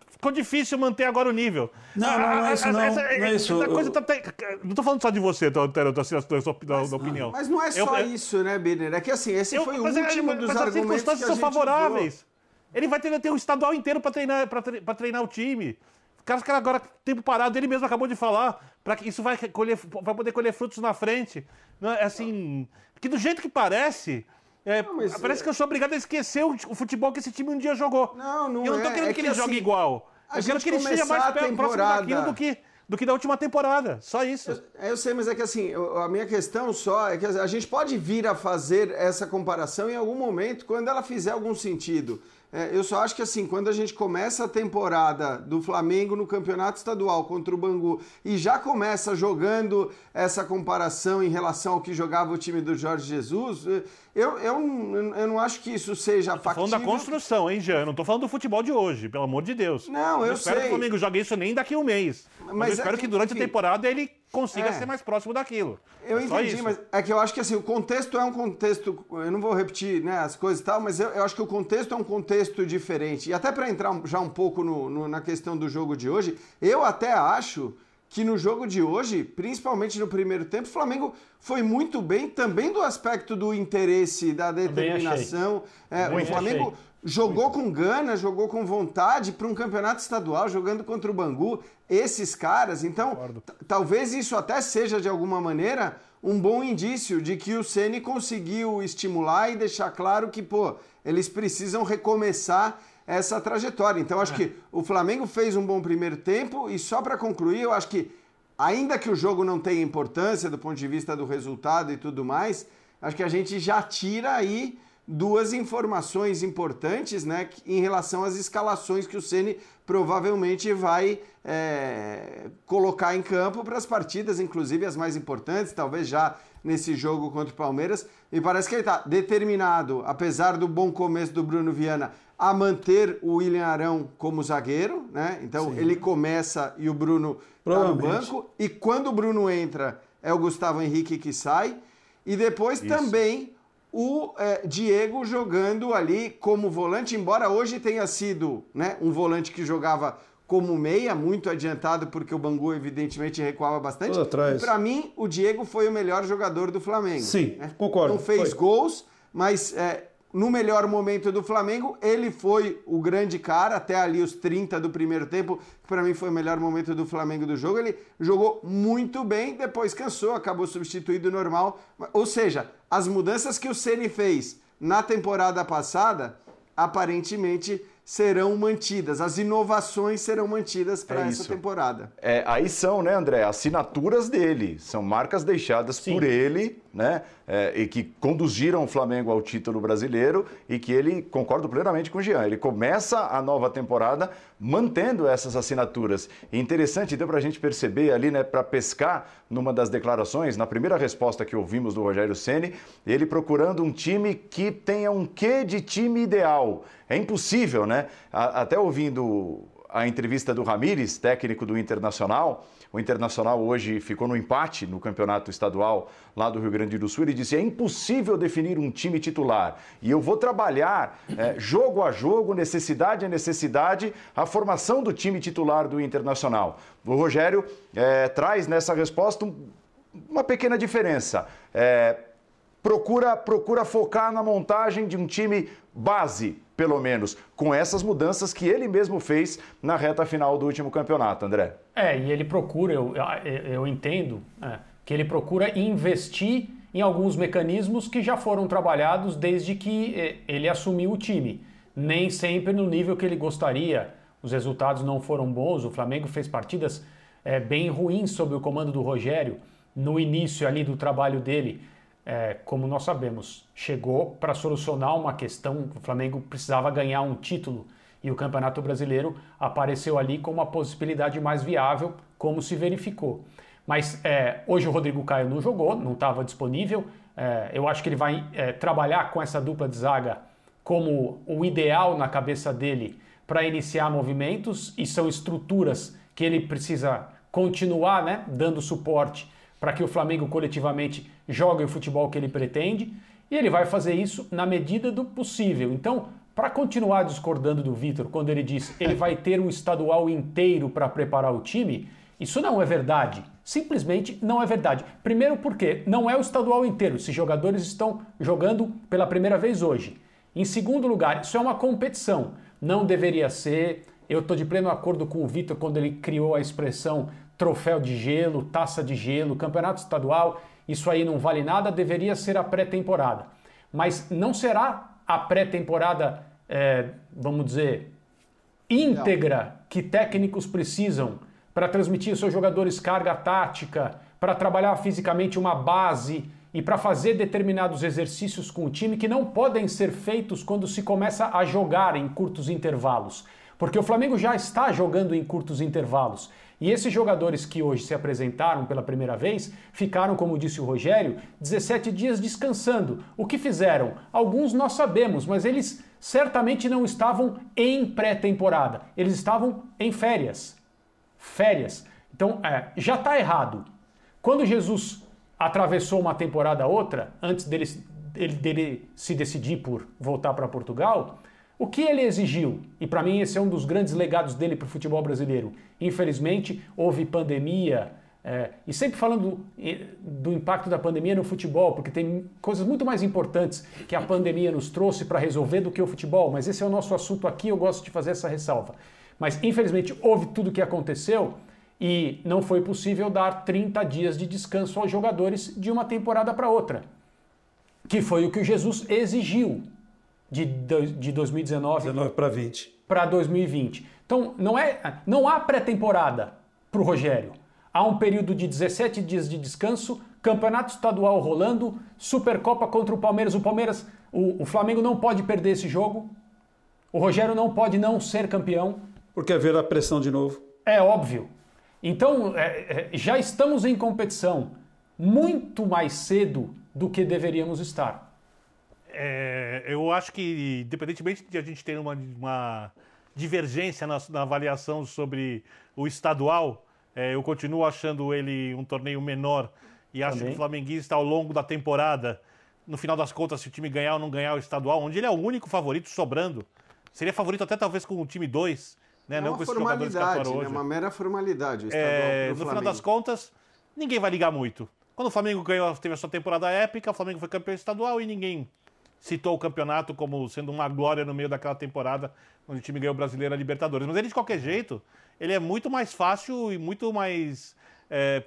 ficou difícil manter agora o nível. Não, não, não é isso, não. Essa, não é isso. coisa tá- tá- não estou falando só de você, tô, tô, tô, da sua da opinião. Mas não é só isso, né, Birner? É que assim, esse foi o mas, é- último mas dos as argumentos que a circunstâncias são favoráveis. Ele vai ter, ter o estadual inteiro para treinar, pra treinar o time. O cara, os caras agora, tempo parado, ele mesmo acabou de falar, para que isso vai, colher, vai poder colher frutos na frente. Não é assim. Que do jeito que parece. é, mas, parece é- que eu sou obrigado a esquecer o, o futebol que esse time um dia jogou. Não, não eu não tô é. querendo É que, que, ele jogue assim, igual. a Eu quero que ele esteja mais perto, próximo daquilo do que, do que da última temporada. Só isso. É, eu sei, mas é que assim, eu- a minha questão só é que a gente pode vir a fazer essa comparação em algum momento, quando ela fizer algum sentido. É, eu só acho que assim, quando a gente começa a temporada do Flamengo no campeonato estadual contra o Bangu e já começa jogando essa comparação em relação ao que jogava o time do Jorge Jesus, eh, eu, eu, não- eu não acho que isso seja factível. falando da construção, hein, Jean? Eu não tô falando do futebol de hoje, pelo amor de Deus. Não, eu espero sei. que o Flamengo jogue isso nem daqui a um mês. Mas, Mas eu é espero que, que, durante enfim, a temporada ele consiga é. ser mais próximo daquilo. Eu É entendi, isso. mas é que eu acho que assim, o contexto é um contexto. Eu não vou repetir né, as coisas e tal, mas eu, eu acho que o contexto é um contexto diferente. E até para entrar já um pouco no- no- na questão do jogo de hoje, eu até acho que no jogo de hoje, principalmente no primeiro tempo, o Flamengo foi muito bem também do aspecto do interesse, da determinação. É, o Flamengo achei. Jogou com gana, jogou com vontade para um campeonato estadual, jogando contra o Bangu, esses caras. Então, talvez isso até seja, de alguma maneira, um bom indício de que o Ceni conseguiu estimular e deixar claro que, pô, eles precisam recomeçar essa trajetória. Então, acho que o Flamengo fez um bom primeiro tempo e só para concluir, eu acho que ainda que o jogo não tenha importância do ponto de vista do resultado e tudo mais, acho que a gente já tira aí duas informações importantes, né, em relação às escalações que o Ceni provavelmente vai é, colocar em campo para as partidas, inclusive as mais importantes, talvez já nesse jogo contra o Palmeiras. E parece que ele está determinado, apesar do bom começo do Bruno Viana, a manter o William Arão como zagueiro, né? Então ele começa e o Bruno está no banco. E quando o Bruno entra, é o Gustavo Henrique que sai. E depois também o eh, Diego jogando ali como volante, embora hoje tenha sido né, um volante que jogava como meia, muito adiantado, porque o Bangu evidentemente recuava bastante. Para mim, o Diego foi o melhor jogador do Flamengo. Sim, né? concordo, Não fez foi. gols, mas é, no melhor momento do Flamengo, ele foi o grande cara, até ali os 30 do primeiro tempo, que para mim foi o melhor momento do Flamengo do jogo. Ele jogou muito bem, depois cansou, acabou substituído normal. Ou seja, as mudanças que o Ceni fez na temporada passada, aparentemente serão mantidas, as inovações serão mantidas para É essa temporada. É, aí são, né, André, assinaturas dele, são marcas deixadas por ele, né, é, e que conduziram o Flamengo ao título brasileiro e que ele, concordo plenamente com o Jean, ele começa a nova temporada mantendo essas assinaturas. E interessante, deu para a gente perceber ali, né, para pescar numa das declarações, na primeira resposta que ouvimos do Rogério Ceni, ele procurando um time que tenha um quê de time ideal. É impossível, né? A- até ouvindo a entrevista do Ramires, técnico do Internacional. O Internacional hoje ficou no empate no campeonato estadual lá do Rio Grande do Sul. Ele disse: é impossível definir um time titular. E eu vou trabalhar eh, jogo a jogo, necessidade a necessidade, a formação do time titular do Internacional. O Rogério eh, traz nessa resposta um- uma pequena diferença. Eh, procura, procura focar na montagem de um time base, pelo menos, com essas mudanças que ele mesmo fez na reta final do último campeonato, André. É, e ele procura, eu, eu, entendo, é, que ele procura investir em alguns mecanismos que já foram trabalhados desde que eh, ele assumiu o time. Nem sempre no nível que ele gostaria. Os resultados não foram bons. O Flamengo fez partidas eh, bem ruins sob o comando do Rogério no início ali do trabalho dele. É, como nós sabemos, chegou para solucionar uma questão. O Flamengo precisava ganhar um título e o Campeonato Brasileiro apareceu ali como a possibilidade mais viável, como se verificou. Mas é, hoje o Rodrigo Caio não jogou, não estava disponível. É, eu acho que ele vai é, trabalhar com essa dupla de zaga como o ideal na cabeça dele para iniciar movimentos e são estruturas que ele precisa continuar né, dando suporte para que o Flamengo coletivamente jogue o futebol que ele pretende. E ele vai fazer isso na medida do possível. Então, para continuar discordando do Vitor quando ele diz ele vai ter um estadual inteiro para preparar o time, isso não é verdade. Simplesmente não é verdade. Primeiro porque não é o estadual inteiro, esses jogadores estão jogando pela primeira vez hoje. Em segundo lugar, isso é uma competição. Não deveria ser. Eu estou de pleno acordo com o Vitor quando ele criou a expressão troféu de gelo, taça de gelo, campeonato estadual. Isso aí não vale nada, deveria ser a pré-temporada. Mas não será a pré-temporada, é, vamos dizer, íntegra que técnicos precisam para transmitir aos seus jogadores carga tática, para trabalhar fisicamente uma base e para fazer determinados exercícios com o time que não podem ser feitos quando se começa a jogar em curtos intervalos. Porque o Flamengo já está jogando em curtos intervalos. E esses jogadores que hoje se apresentaram pela primeira vez ficaram, como disse o Rogério, 17 dias descansando. O que fizeram? Alguns nós sabemos, mas eles certamente não estavam em pré-temporada. Eles estavam em férias. Férias. Então, é, já está errado. Quando Jesus atravessou uma temporada a outra, antes dele, dele, dele se decidir por voltar para Portugal, o que ele exigiu? E para mim esse é um dos grandes legados dele para o futebol brasileiro. Infelizmente houve pandemia, é, e sempre falando do, impacto da pandemia no futebol, porque tem coisas muito mais importantes que a pandemia nos trouxe para resolver do que o futebol, mas esse é o nosso assunto aqui, eu gosto de fazer essa ressalva. Mas infelizmente houve tudo o que aconteceu e não foi possível dar 30 dias de descanso aos jogadores de uma temporada para outra, que foi o que o Jesus exigiu de, de 2019 para 20 para 2020. Então não é não há pré-temporada para o Rogério. Há um período de 17 dias de descanso, campeonato estadual rolando, Supercopa contra o Palmeiras. O Palmeiras, o, o Flamengo não pode perder esse jogo. O Rogério não pode não ser campeão. Porque haverá pressão de novo. É óbvio. Então é, é, já estamos em competição muito mais cedo do que deveríamos estar. É, eu acho que, independentemente de a gente ter uma, uma divergência na, na, avaliação sobre o estadual, é, eu continuo achando ele um torneio menor e acho Também. que o flamenguista, ao longo da temporada, no final das contas, se o time ganhar ou não ganhar o estadual, onde ele é o único favorito sobrando, seria favorito até talvez com o time 2, né? É não com esses jogadores que atuaram né? hoje. É uma mera formalidade. É, no final das contas, ninguém vai ligar muito. Quando o Flamengo ganhou, teve a sua temporada épica, o Flamengo foi campeão estadual e ninguém citou o campeonato como sendo uma glória no meio daquela temporada onde o time ganhou o Brasileiro a Libertadores. Mas ele, de qualquer jeito, ele é muito mais fácil e muito mais. É,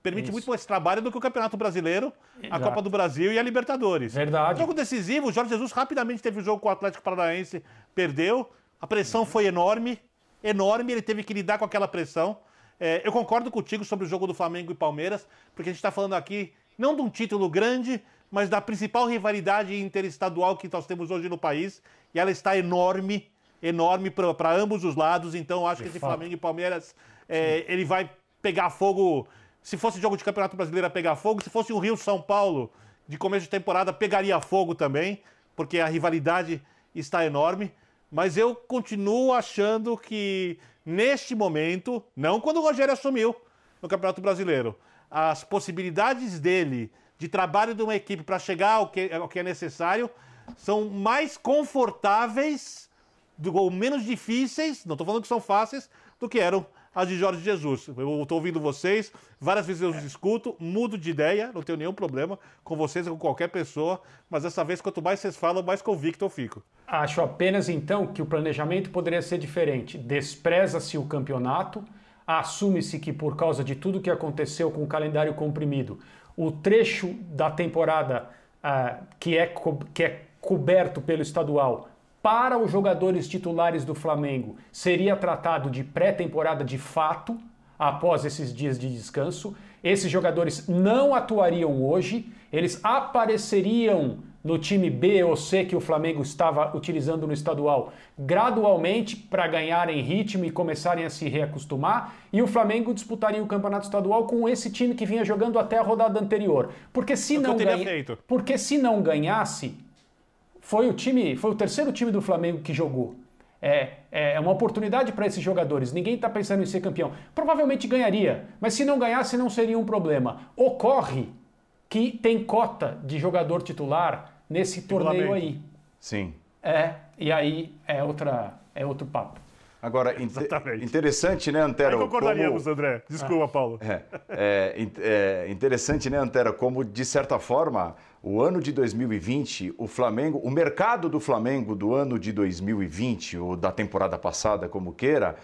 permite Isso. muito mais trabalho do que o Campeonato Brasileiro, Exato. a Copa do Brasil e a Libertadores. Verdade. Jogo decisivo, o Jorge Jesus rapidamente teve o jogo com o Atlético Paranaense, perdeu. A pressão foi enorme, enorme, ele teve que lidar com aquela pressão. É, eu concordo contigo sobre o jogo do Flamengo e Palmeiras, porque a gente está falando aqui não de um título grande, mas da principal rivalidade interestadual que nós temos hoje no país, e ela está enorme, enorme para ambos os lados, então acho de que esse fato. Flamengo e Palmeiras, é, ele vai pegar fogo, se fosse jogo de Campeonato Brasileiro, pegar fogo, se fosse o Rio-São Paulo, de começo de temporada, pegaria fogo também, porque a rivalidade está enorme, mas eu continuo achando que neste momento, não quando o Rogério assumiu no Campeonato Brasileiro, as possibilidades dele de trabalho de uma equipe para chegar ao que, ao que é necessário são mais confortáveis do, ou menos difíceis, não estou falando que são fáceis, do que eram as de Jorge Jesus. Eu estou ouvindo vocês, várias vezes eu os escuto, mudo de ideia, não tenho nenhum problema com vocês ou com qualquer pessoa, mas dessa vez, quanto mais vocês falam, mais convicto eu fico. Acho apenas então que o planejamento poderia ser diferente. Despreza-se o campeonato, assume-se que por causa de tudo que aconteceu com o calendário comprimido, o trecho da temporada uh, que, é que é coberto pelo estadual para os jogadores titulares do Flamengo seria tratado de pré-temporada de fato após esses dias de descanso. Esses jogadores não atuariam hoje, eles apareceriam no time B ou C que o Flamengo estava utilizando no estadual gradualmente para ganharem ritmo e começarem a se reacostumar, e o Flamengo disputaria o campeonato estadual com esse time que vinha jogando até a rodada anterior. Porque se não ganha... porque se não ganhasse, foi o time, foi o terceiro time do Flamengo que jogou. É, é uma oportunidade para esses jogadores. Ninguém está pensando em ser campeão. Provavelmente ganharia, mas se não ganhasse não seria um problema. Ocorre que tem cota de jogador titular nesse torneio aí. Sim. É, e aí é, outra, é outro papo. Agora, Exatamente. interessante, né, Antero? Aí concordaríamos, como... André. Desculpa, Paulo. É, é, é, interessante, né, Antero, como, de certa forma, o ano de 2020, o Flamengo, o mercado do Flamengo do ano de 2020, ou da temporada passada, como queira,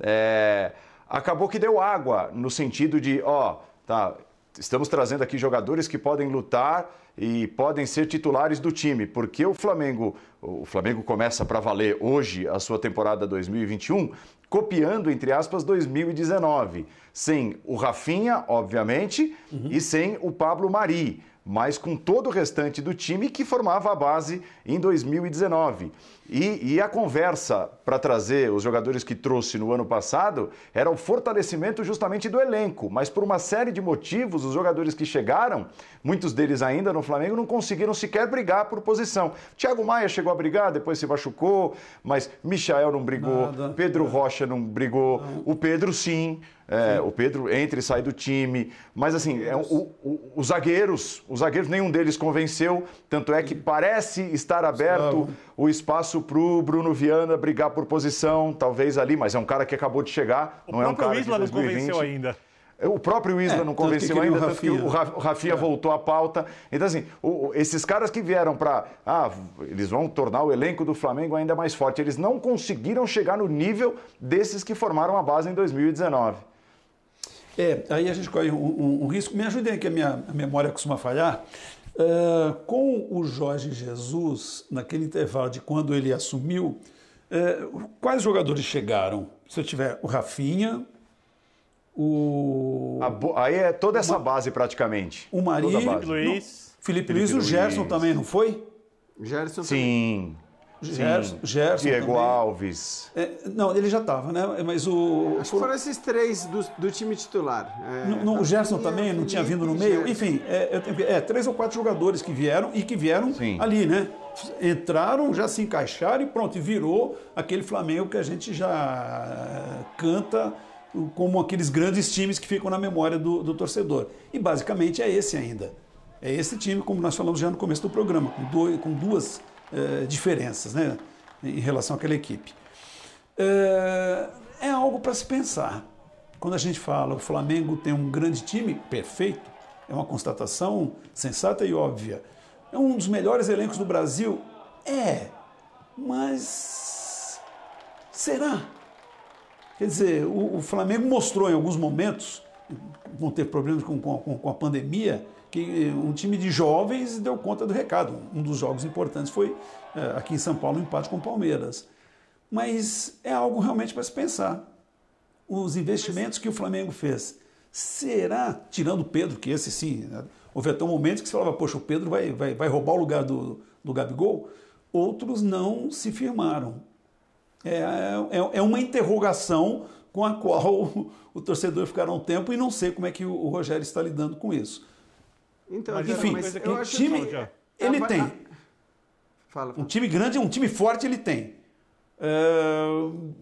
é, acabou que deu água, no sentido de, ó, tá, estamos trazendo aqui jogadores que podem lutar e podem ser titulares do time, porque o Flamengo, o Flamengo começa para valer hoje a sua temporada 2021, copiando entre aspas 2019, sem o Rafinha, obviamente, uhum. e sem o Pablo Mari mas com todo o restante do time que formava a base em 2019. E, e a conversa para trazer os jogadores que trouxe no ano passado era o fortalecimento justamente do elenco, mas por uma série de motivos, os jogadores que chegaram, muitos deles ainda no Flamengo, não conseguiram sequer brigar por posição. Thiago Maia chegou a brigar, depois se machucou, mas Michael não brigou, Nada. Pedro Rocha não brigou, não. o Pedro sim. É, o Pedro entra e sai do time, mas assim, é, o, o, os zagueiros, os zagueiros, nenhum deles convenceu, tanto é que parece estar aberto o espaço para o Bruno Viana brigar por posição, talvez ali, mas é um cara que acabou de chegar, o não é um cara Isla de 2020. não convenceu ainda. O próprio Isla é, não convenceu ainda, tanto que o Rafinha é. voltou à pauta. Então, assim, o, esses caras que vieram para. Ah, eles vão tornar o elenco do Flamengo ainda mais forte. Eles não conseguiram chegar no nível desses que formaram a base em 2019. É, aí a gente corre um, um, um risco. Me ajudem que a minha a memória costuma falhar. Uh, com o Jorge Jesus, naquele intervalo de quando ele assumiu, uh, quais jogadores chegaram? Se eu tiver o Rafinha, o. aí é toda essa base praticamente. O Marinho, Felipe Luiz. Felipe, Felipe Luiz, o Gerson também, não foi? Gerson Sim. Gerson, Gerson Diego também. Alves. É, não, ele já estava, né? Mas o. Acho que foram esses três do, do time titular. É, no, no, o Gerson também não tinha vindo no meio. Enfim, é, é, três ou quatro jogadores que vieram e que vieram Sim. ali, né? Entraram, já se encaixaram e pronto, e virou aquele Flamengo que a gente já canta como aqueles grandes times que ficam na memória do, do torcedor. E basicamente é esse ainda. É esse time, como nós falamos já no começo do programa, com, dois, com duas eh, diferenças né, em relação àquela equipe. É, é algo para se pensar. Quando a gente fala o Flamengo tem um grande time, perfeito, é uma constatação sensata e óbvia. É um dos melhores elencos do Brasil? É, mas será? Quer dizer, o, o Flamengo mostrou em alguns momentos, vão ter problemas com, com, com a pandemia, que um time de jovens deu conta do recado. Um dos jogos importantes foi é, aqui em São Paulo, um empate com o Palmeiras. Mas é algo realmente para se pensar. Os investimentos que o Flamengo fez, será, tirando o Pedro, que esse sim, né? houve até um momento que se falava, poxa, o Pedro vai, vai, vai roubar o lugar do, do Gabigol, outros não se firmaram. É, é, é uma interrogação com a qual o, torcedor ficará um tempo e não sei como é que o Rogério está lidando com isso. Então, mas, enfim, mas eu acho time, que... ele tem. Fala, fala, Um time grande, um time forte ele tem. Uh,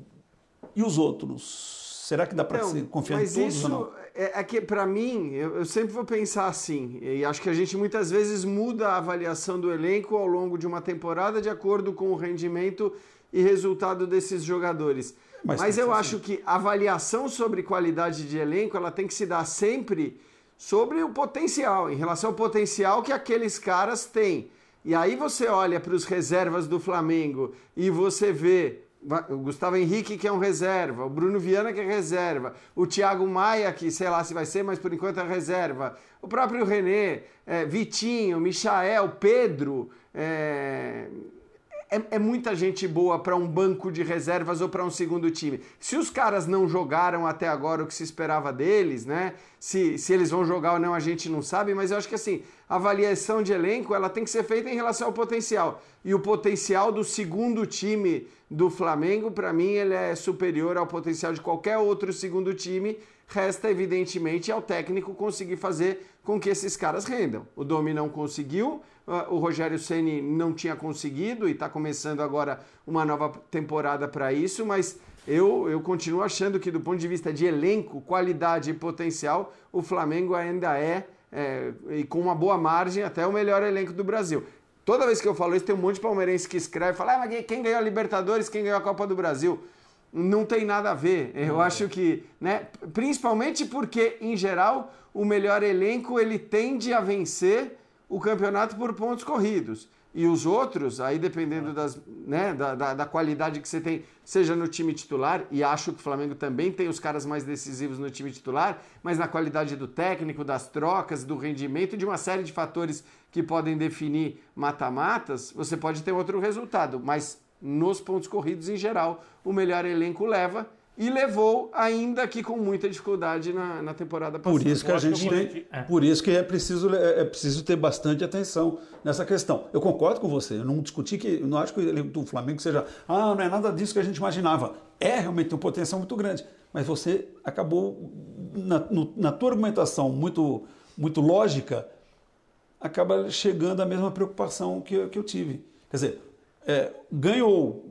e os outros? Será que dá para então, confiar em todos isso ou não? É, é que, para mim, eu, eu, sempre vou pensar assim, e acho que a gente muitas vezes muda a avaliação do elenco ao longo de uma temporada de acordo com o rendimento e resultado desses jogadores. Mas, Mas eu acho assim. que a avaliação sobre qualidade de elenco ela tem que se dar sempre sobre o potencial, em relação ao potencial que aqueles caras têm. E aí você olha para os reservas do Flamengo e você vê o Gustavo Henrique, que é um reserva, o Bruno Viana, que é reserva, o Thiago Maia, que sei lá se vai ser, mas por enquanto é reserva, o próprio René, é, Vitinho, Michael, Pedro. É, é, é muita gente boa para um banco de reservas ou para um segundo time. Se os caras não jogaram até agora o que se esperava deles, né? Se, se eles vão jogar ou não, a gente não sabe, mas eu acho que assim, a avaliação de elenco ela tem que ser feita em relação ao potencial. E o potencial do segundo time do Flamengo, para mim, ele é superior ao potencial de qualquer outro segundo time. Resta, evidentemente, ao técnico conseguir fazer com que esses caras rendam. O Domi não conseguiu, o Rogério Ceni não tinha conseguido e está começando agora uma nova temporada para isso, mas eu, eu continuo achando que do ponto de vista de elenco, qualidade e potencial, o Flamengo ainda é, é e com uma boa margem, até o melhor elenco do Brasil. Toda vez que eu falo isso, tem um monte de palmeirense que escreve e fala: ah, mas quem ganhou a Libertadores, quem ganhou a Copa do Brasil? Não tem nada a ver. Eu acho que, né? Principalmente porque, em geral, o melhor elenco ele tende a vencer o campeonato por pontos corridos. E os outros, aí dependendo das, né, da, da, da, qualidade que você tem, seja no time titular, e acho que o Flamengo também tem os caras mais decisivos no time titular, mas na qualidade do técnico, das trocas, do rendimento, de uma série de fatores que podem definir mata-matas, você pode ter outro resultado. Mas nos pontos corridos, em geral, o melhor elenco leva e levou, ainda que com muita dificuldade na, na temporada passada. Por isso que a gente tem, é. por isso que é preciso, é, é preciso ter bastante atenção nessa questão. Eu concordo com você, eu não discuti que, eu não acho que o Flamengo seja, ah, não é nada disso que a gente imaginava. É realmente um potencial muito grande, mas você acabou, na, no, na tua argumentação muito, muito lógica, acaba chegando à mesma preocupação que, que eu tive. Quer dizer, é, ganhou,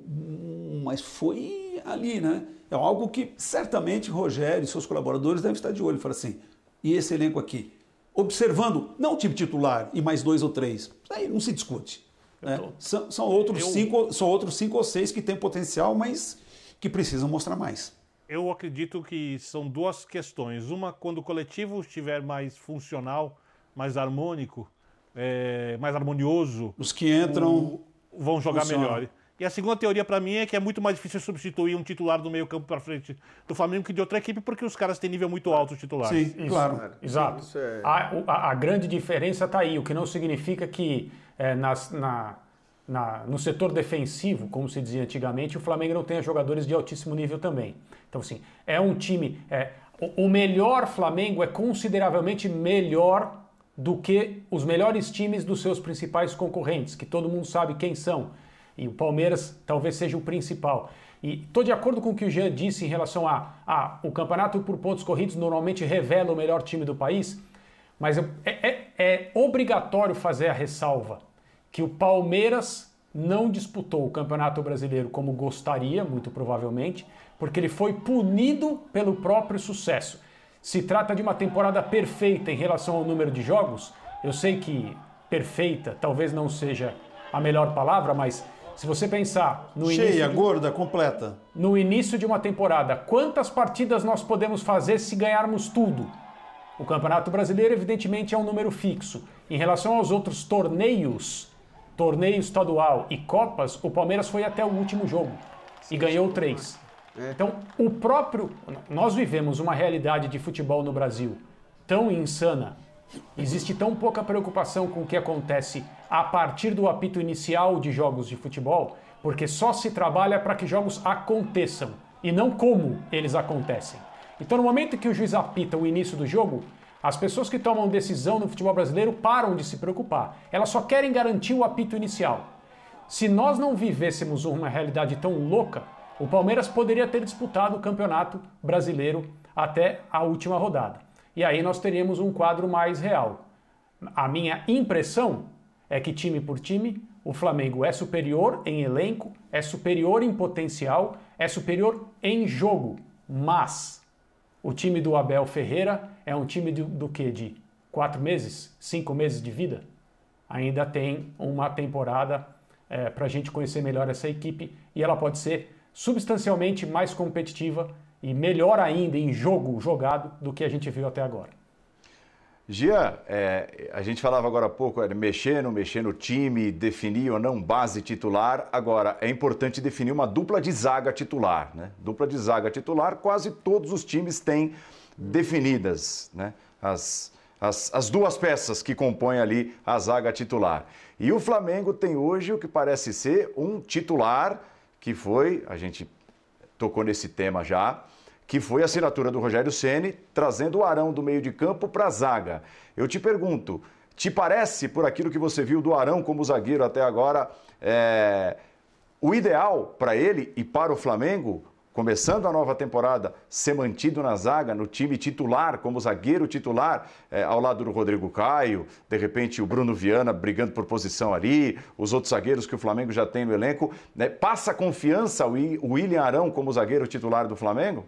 mas foi ali, né? É algo que certamente Rogério e seus colaboradores devem estar de olho. Fala assim, e esse elenco aqui? Observando, não o time titular e mais dois ou três. Aí não se discute. Né? Tô... São, são, outros eu... cinco, são outros cinco ou seis que têm potencial, mas que precisam mostrar mais. Eu acredito que são duas questões. Uma, quando o coletivo estiver mais funcional, mais harmônico, é, mais harmonioso. Os que entram. O, vão jogar melhor. E a segunda teoria para mim é que é muito mais difícil substituir um titular do meio campo para frente do Flamengo que de outra equipe, porque os caras têm nível muito alto titular. Sim, Isso, claro. Exato. Isso é... a, a, a, grande diferença está aí, o que não significa que é, nas, na, na, no setor defensivo, como se dizia antigamente, o Flamengo não tenha jogadores de altíssimo nível também. Então, assim, é um time. É, o, o melhor Flamengo é consideravelmente melhor do que os melhores times dos seus principais concorrentes, que todo mundo sabe quem são. E o Palmeiras talvez seja o principal. E estou de acordo com o que o Jean disse em relação a, a o campeonato por pontos corridos normalmente revela o melhor time do país, mas é, é, é obrigatório fazer a ressalva que o Palmeiras não disputou o Campeonato Brasileiro como gostaria, muito provavelmente, porque ele foi punido pelo próprio sucesso. Se trata de uma temporada perfeita em relação ao número de jogos. Eu sei que perfeita talvez não seja a melhor palavra, mas se você pensar no Cheia, início. Cheia, gorda, completa. No início de uma temporada, quantas partidas nós podemos fazer se ganharmos tudo? O Campeonato Brasileiro, evidentemente, é um número fixo. Em relação aos outros torneios, torneio estadual e Copas, o Palmeiras foi até o último jogo e ganhou três. É. Então, o próprio. Nós vivemos uma realidade de futebol no Brasil tão insana, existe tão pouca preocupação com o que acontece a partir do apito inicial de jogos de futebol, porque só se trabalha para que jogos aconteçam e não como eles acontecem. Então, no momento que o juiz apita o início do jogo, as pessoas que tomam decisão no futebol brasileiro param de se preocupar. Elas só querem garantir o apito inicial. Se nós não vivêssemos uma realidade tão louca, o Palmeiras poderia ter disputado o Campeonato Brasileiro até a última rodada. E aí nós teríamos um quadro mais real. A minha impressão é que, time por time, o Flamengo é superior em elenco, é superior em potencial, é superior em jogo. Mas o time do Abel Ferreira é um time do, do que? De quatro meses, cinco meses de vida? Ainda tem uma temporada é, para a gente conhecer melhor essa equipe e ela pode ser substancialmente mais competitiva e melhor ainda em jogo jogado do que a gente viu até agora. Gia, é, a gente falava agora há pouco, era mexer, não mexer no time, definir ou não base titular. Agora, é importante definir uma dupla de zaga titular. Né? Dupla de zaga titular, quase todos os times têm definidas né? as, as, as duas peças que compõem ali a zaga titular. E o Flamengo tem hoje o que parece ser um titular que foi, a gente tocou nesse tema já, que foi a assinatura do Rogério Ceni trazendo o Arão do meio de campo para a zaga. Eu te pergunto, te parece, por aquilo que você viu do Arão como zagueiro até agora, é, o ideal para ele e para o Flamengo começando a nova temporada, ser mantido na zaga, no time titular, como zagueiro titular, é, ao lado do Rodrigo Caio, de repente o Bruno Viana brigando por posição ali, os outros zagueiros que o Flamengo já tem no elenco. Né? Passa confiança o William Arão como zagueiro titular do Flamengo?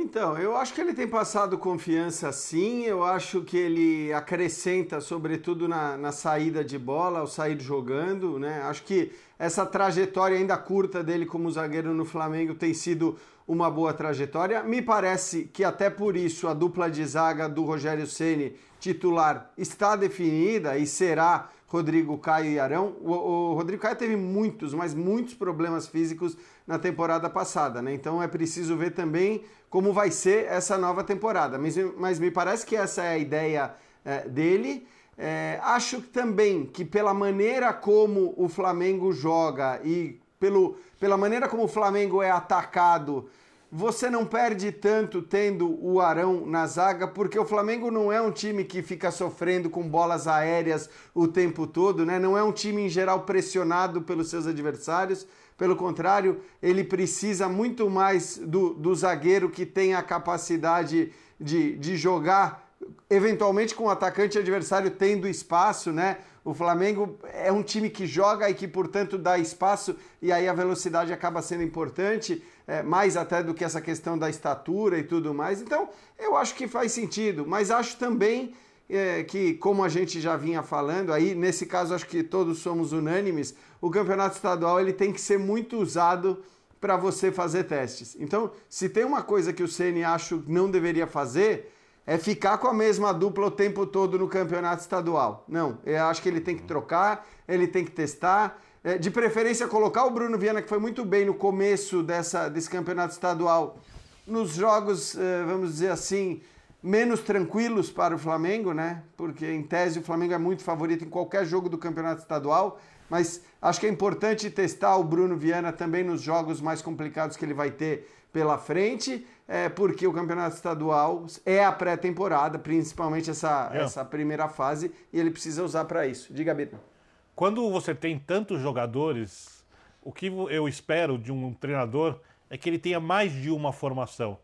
Então, eu acho que ele tem passado confiança sim, eu acho que ele acrescenta, sobretudo na, na saída de bola, ao sair jogando, né? Acho que essa trajetória ainda curta dele como zagueiro no Flamengo tem sido uma boa trajetória. Me parece que até por isso a dupla de zaga do Rogério Ceni titular está definida e será Rodrigo Caio e Arão. O, o, Rodrigo Caio teve muitos, mas muitos problemas físicos na temporada passada, né? Então é preciso ver também como vai ser essa nova temporada. Mas, mas me parece que essa é a ideia é, dele. É, acho também que pela maneira como o Flamengo joga e pelo, pela maneira como o Flamengo é atacado você não perde tanto tendo o Arão na zaga, porque o Flamengo não é um time que fica sofrendo com bolas aéreas o tempo todo, né? Não é um time em geral pressionado pelos seus adversários. Pelo contrário, ele precisa muito mais do, do zagueiro que tem a capacidade de, de jogar, eventualmente com o atacante adversário tendo espaço, né? O Flamengo é um time que joga e que, portanto, dá espaço e aí a velocidade acaba sendo importante é, mais até do que essa questão da estatura e tudo mais. Então, eu acho que faz sentido, mas acho também é, que, como a gente já vinha falando, aí nesse caso acho que todos somos unânimes, o campeonato estadual ele tem que ser muito usado para você fazer testes. Então, se tem uma coisa que o Ceni acho não deveria fazer, é ficar com a mesma dupla o tempo todo no campeonato estadual. Não, eu acho que ele tem que trocar, ele tem que testar. É, de preferência, colocar o Bruno Viana, que foi muito bem no começo dessa, desse campeonato estadual, nos jogos, é, vamos dizer assim, menos tranquilos para o Flamengo, né? Porque, em tese, o Flamengo é muito favorito em qualquer jogo do campeonato estadual. Mas acho que é importante testar o Bruno Viana também nos jogos mais complicados que ele vai ter pela frente, é, porque o campeonato estadual é a pré-temporada, principalmente essa, é. essa primeira fase, e ele precisa usar para isso. Diga, Bita. Quando você tem tantos jogadores, o que eu espero de um treinador é que ele tenha mais de uma formação.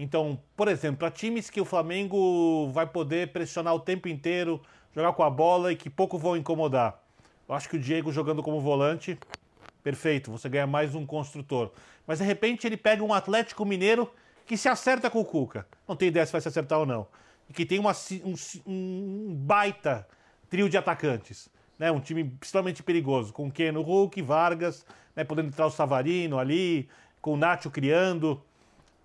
Então, por exemplo, para times que o Flamengo vai poder pressionar o tempo inteiro, jogar com a bola e que pouco vão incomodar. Eu acho que o Diego jogando como volante, perfeito, você ganha mais um construtor. Mas de repente ele pega um Atlético Mineiro que se acerta com o Cuca. Não tem ideia se vai se acertar ou não. E que tem uma, um, um baita trio de atacantes né, um time extremamente perigoso, com Keno Hulk, Vargas, né, podendo entrar o Savarino ali, com o Nacho criando.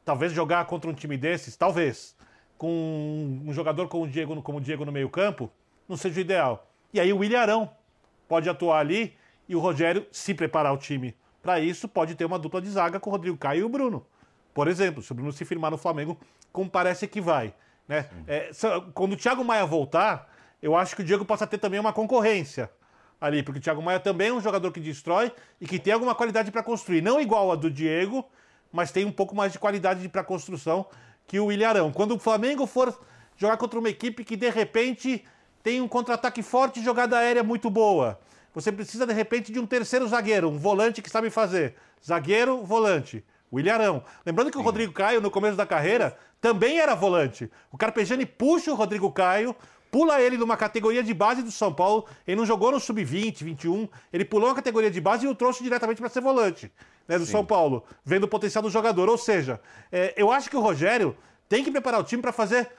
Talvez jogar contra um time desses, talvez, com um jogador como o Diego, como o Diego no meio-campo, não seja o ideal. E aí o William Arão pode atuar ali e o Rogério, se preparar o time para isso, pode ter uma dupla de zaga com o Rodrigo Caio e o Bruno. Por exemplo, se o Bruno se firmar no Flamengo, como parece que vai. Né? É, quando o Thiago Maia voltar, eu acho que o Diego possa ter também uma concorrência ali, porque o Thiago Maia também é um jogador que destrói e que tem alguma qualidade para construir. Não igual a do Diego, mas tem um pouco mais de qualidade para construção que o Ilharão. Quando o Flamengo for jogar contra uma equipe que de repente tem um contra-ataque forte e jogada aérea muito boa, você precisa de repente de um terceiro zagueiro, um volante que sabe fazer. Zagueiro, volante. O Ilharão. Lembrando que o Rodrigo Caio, no começo da carreira, também era volante. O Carpegiani puxa o Rodrigo Caio pula ele numa categoria de base do São Paulo. Ele não jogou no sub-20, 21. Ele pulou a categoria de base e o trouxe diretamente para ser volante né, do Sim. São Paulo, vendo o potencial do jogador. Ou seja, é, eu acho que o Rogério tem que preparar o time para fazer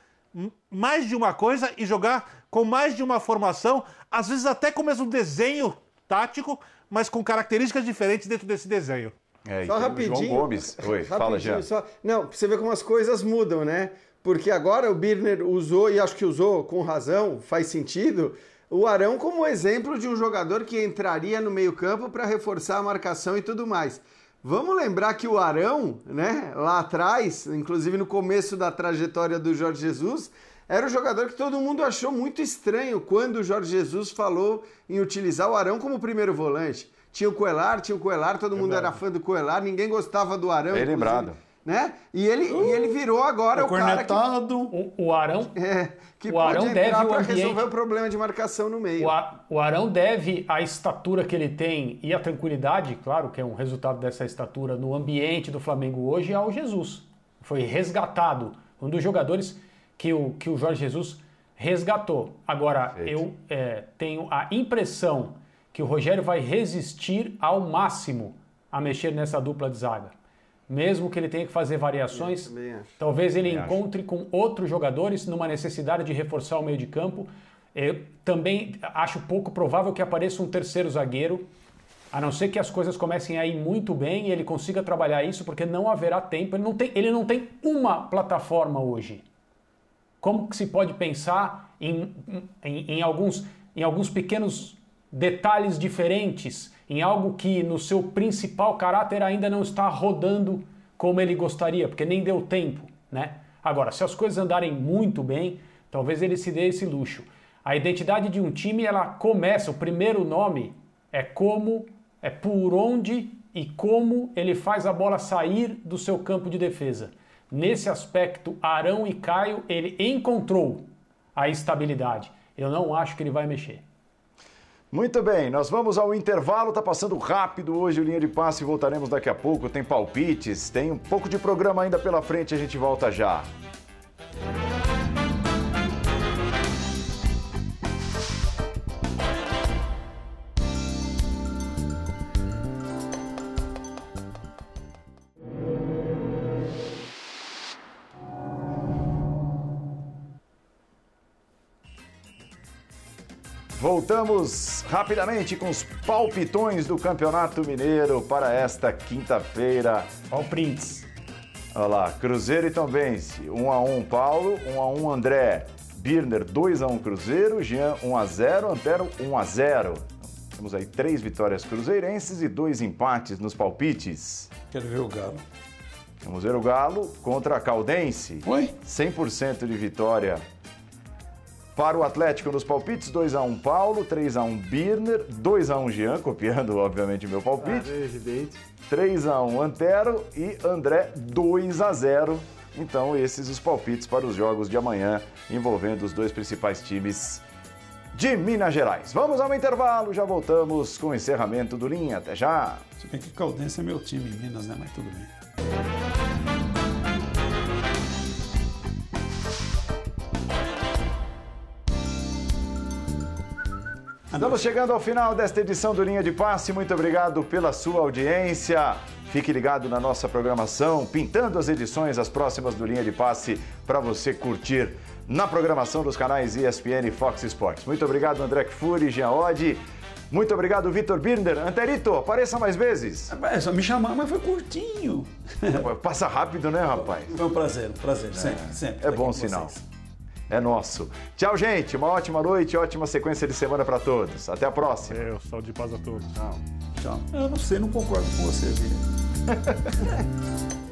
mais de uma coisa e jogar com mais de uma formação, às vezes até com o mesmo desenho tático, mas com características diferentes dentro desse desenho. É, só rapidinho. João Gomes. Oi, fala, Jean. Só... Não, você vê como as coisas mudam, né? Porque agora o Birner usou, e acho que usou com razão, faz sentido, o Arão como exemplo de um jogador que entraria no meio-campo para reforçar a marcação e tudo mais. Vamos lembrar que o Arão, né, lá atrás, inclusive no começo da trajetória do Jorge Jesus, era um jogador que todo mundo achou muito estranho quando o Jorge Jesus falou em utilizar o Arão como primeiro volante. Tinha o Coelar, tinha o Coelar, todo mundo era fã do Coelar, ninguém gostava do Arão. Bem lembrado né? E ele, uh, e ele virou agora é o cara que... O, o Arão... É, que o Arão deve o ambiente... resolver o problema de marcação no meio. O, a, o Arão deve a estatura que ele tem e a tranquilidade, claro que é um resultado dessa estatura no ambiente do Flamengo hoje, ao Jesus. Foi resgatado, um dos jogadores que o, que o Jorge Jesus resgatou. Agora, Feito. eu é, tenho a impressão que o Rogério vai resistir ao máximo a mexer nessa dupla de zaga mesmo que ele tenha que fazer variações. Talvez ele encontre com outros jogadores numa necessidade de reforçar o meio de campo. Eu também acho pouco provável que apareça um terceiro zagueiro, a não ser que as coisas comecem a ir muito bem e ele consiga trabalhar isso, porque não haverá tempo. Ele não tem, ele não tem uma plataforma hoje. Como que se pode pensar em, em, em alguns, em alguns pequenos detalhes diferentes, em algo que no seu principal caráter ainda não está rodando como ele gostaria, porque nem deu tempo, né? Agora, se as coisas andarem muito bem, talvez ele se dê esse luxo. A identidade de um time, ela começa, o primeiro nome é como, é por onde e como ele faz a bola sair do seu campo de defesa. Nesse aspecto, Arão e Caio, ele encontrou a estabilidade. Eu não acho que ele vai mexer. Muito bem, nós vamos ao intervalo, tá passando rápido hoje o linha de passe, voltaremos daqui a pouco, tem palpites, tem um pouco de programa ainda pela frente, a gente volta já. Voltamos rapidamente com os palpitões do Campeonato Mineiro para esta quinta-feira. Olha o Prince. Olha lá, Cruzeiro e Tombense, 1 a 1 Paulo, 1 a 1 André, Birner 2 a 1 Cruzeiro, Jean 1 a 0, Antero 1 a 0. Temos aí três vitórias cruzeirenses e dois empates nos palpites. Quero ver o Galo. Vamos ver o Galo contra a Caldense. Oi? 100% de vitória para o Atlético nos palpites, 2x1 Paulo, 3x1 Birner, 2x1 Jean, copiando obviamente o meu palpite. é evidente. 3x1 Antero e André 2x0. Então, esses os palpites para os jogos de amanhã, envolvendo os dois principais times de Minas Gerais. Vamos ao intervalo, já voltamos com o encerramento do Linha. Até já! Se bem que Caldense é meu time em Minas, né? Mas tudo bem. Estamos chegando ao final desta edição do Linha de Passe. Muito obrigado pela sua audiência. Fique ligado na nossa programação, pintando as edições, as próximas do Linha de Passe, para você curtir na programação dos canais ESPN e Fox Sports. Muito obrigado, André Kfouri, Jean Oddi. Muito obrigado, Vitor Birner. Anterito, apareça mais vezes. É só me chamar, mas foi curtinho. Passa rápido, né, rapaz? Foi um prazer, um prazer, sempre, sempre. É bom sinal. vocês. É nosso. Tchau, gente. Uma ótima noite, ótima sequência de semana para todos. Até a próxima. Eu, saúde e paz a todos. Tchau. Eu não sei, não concordo com você, Vini.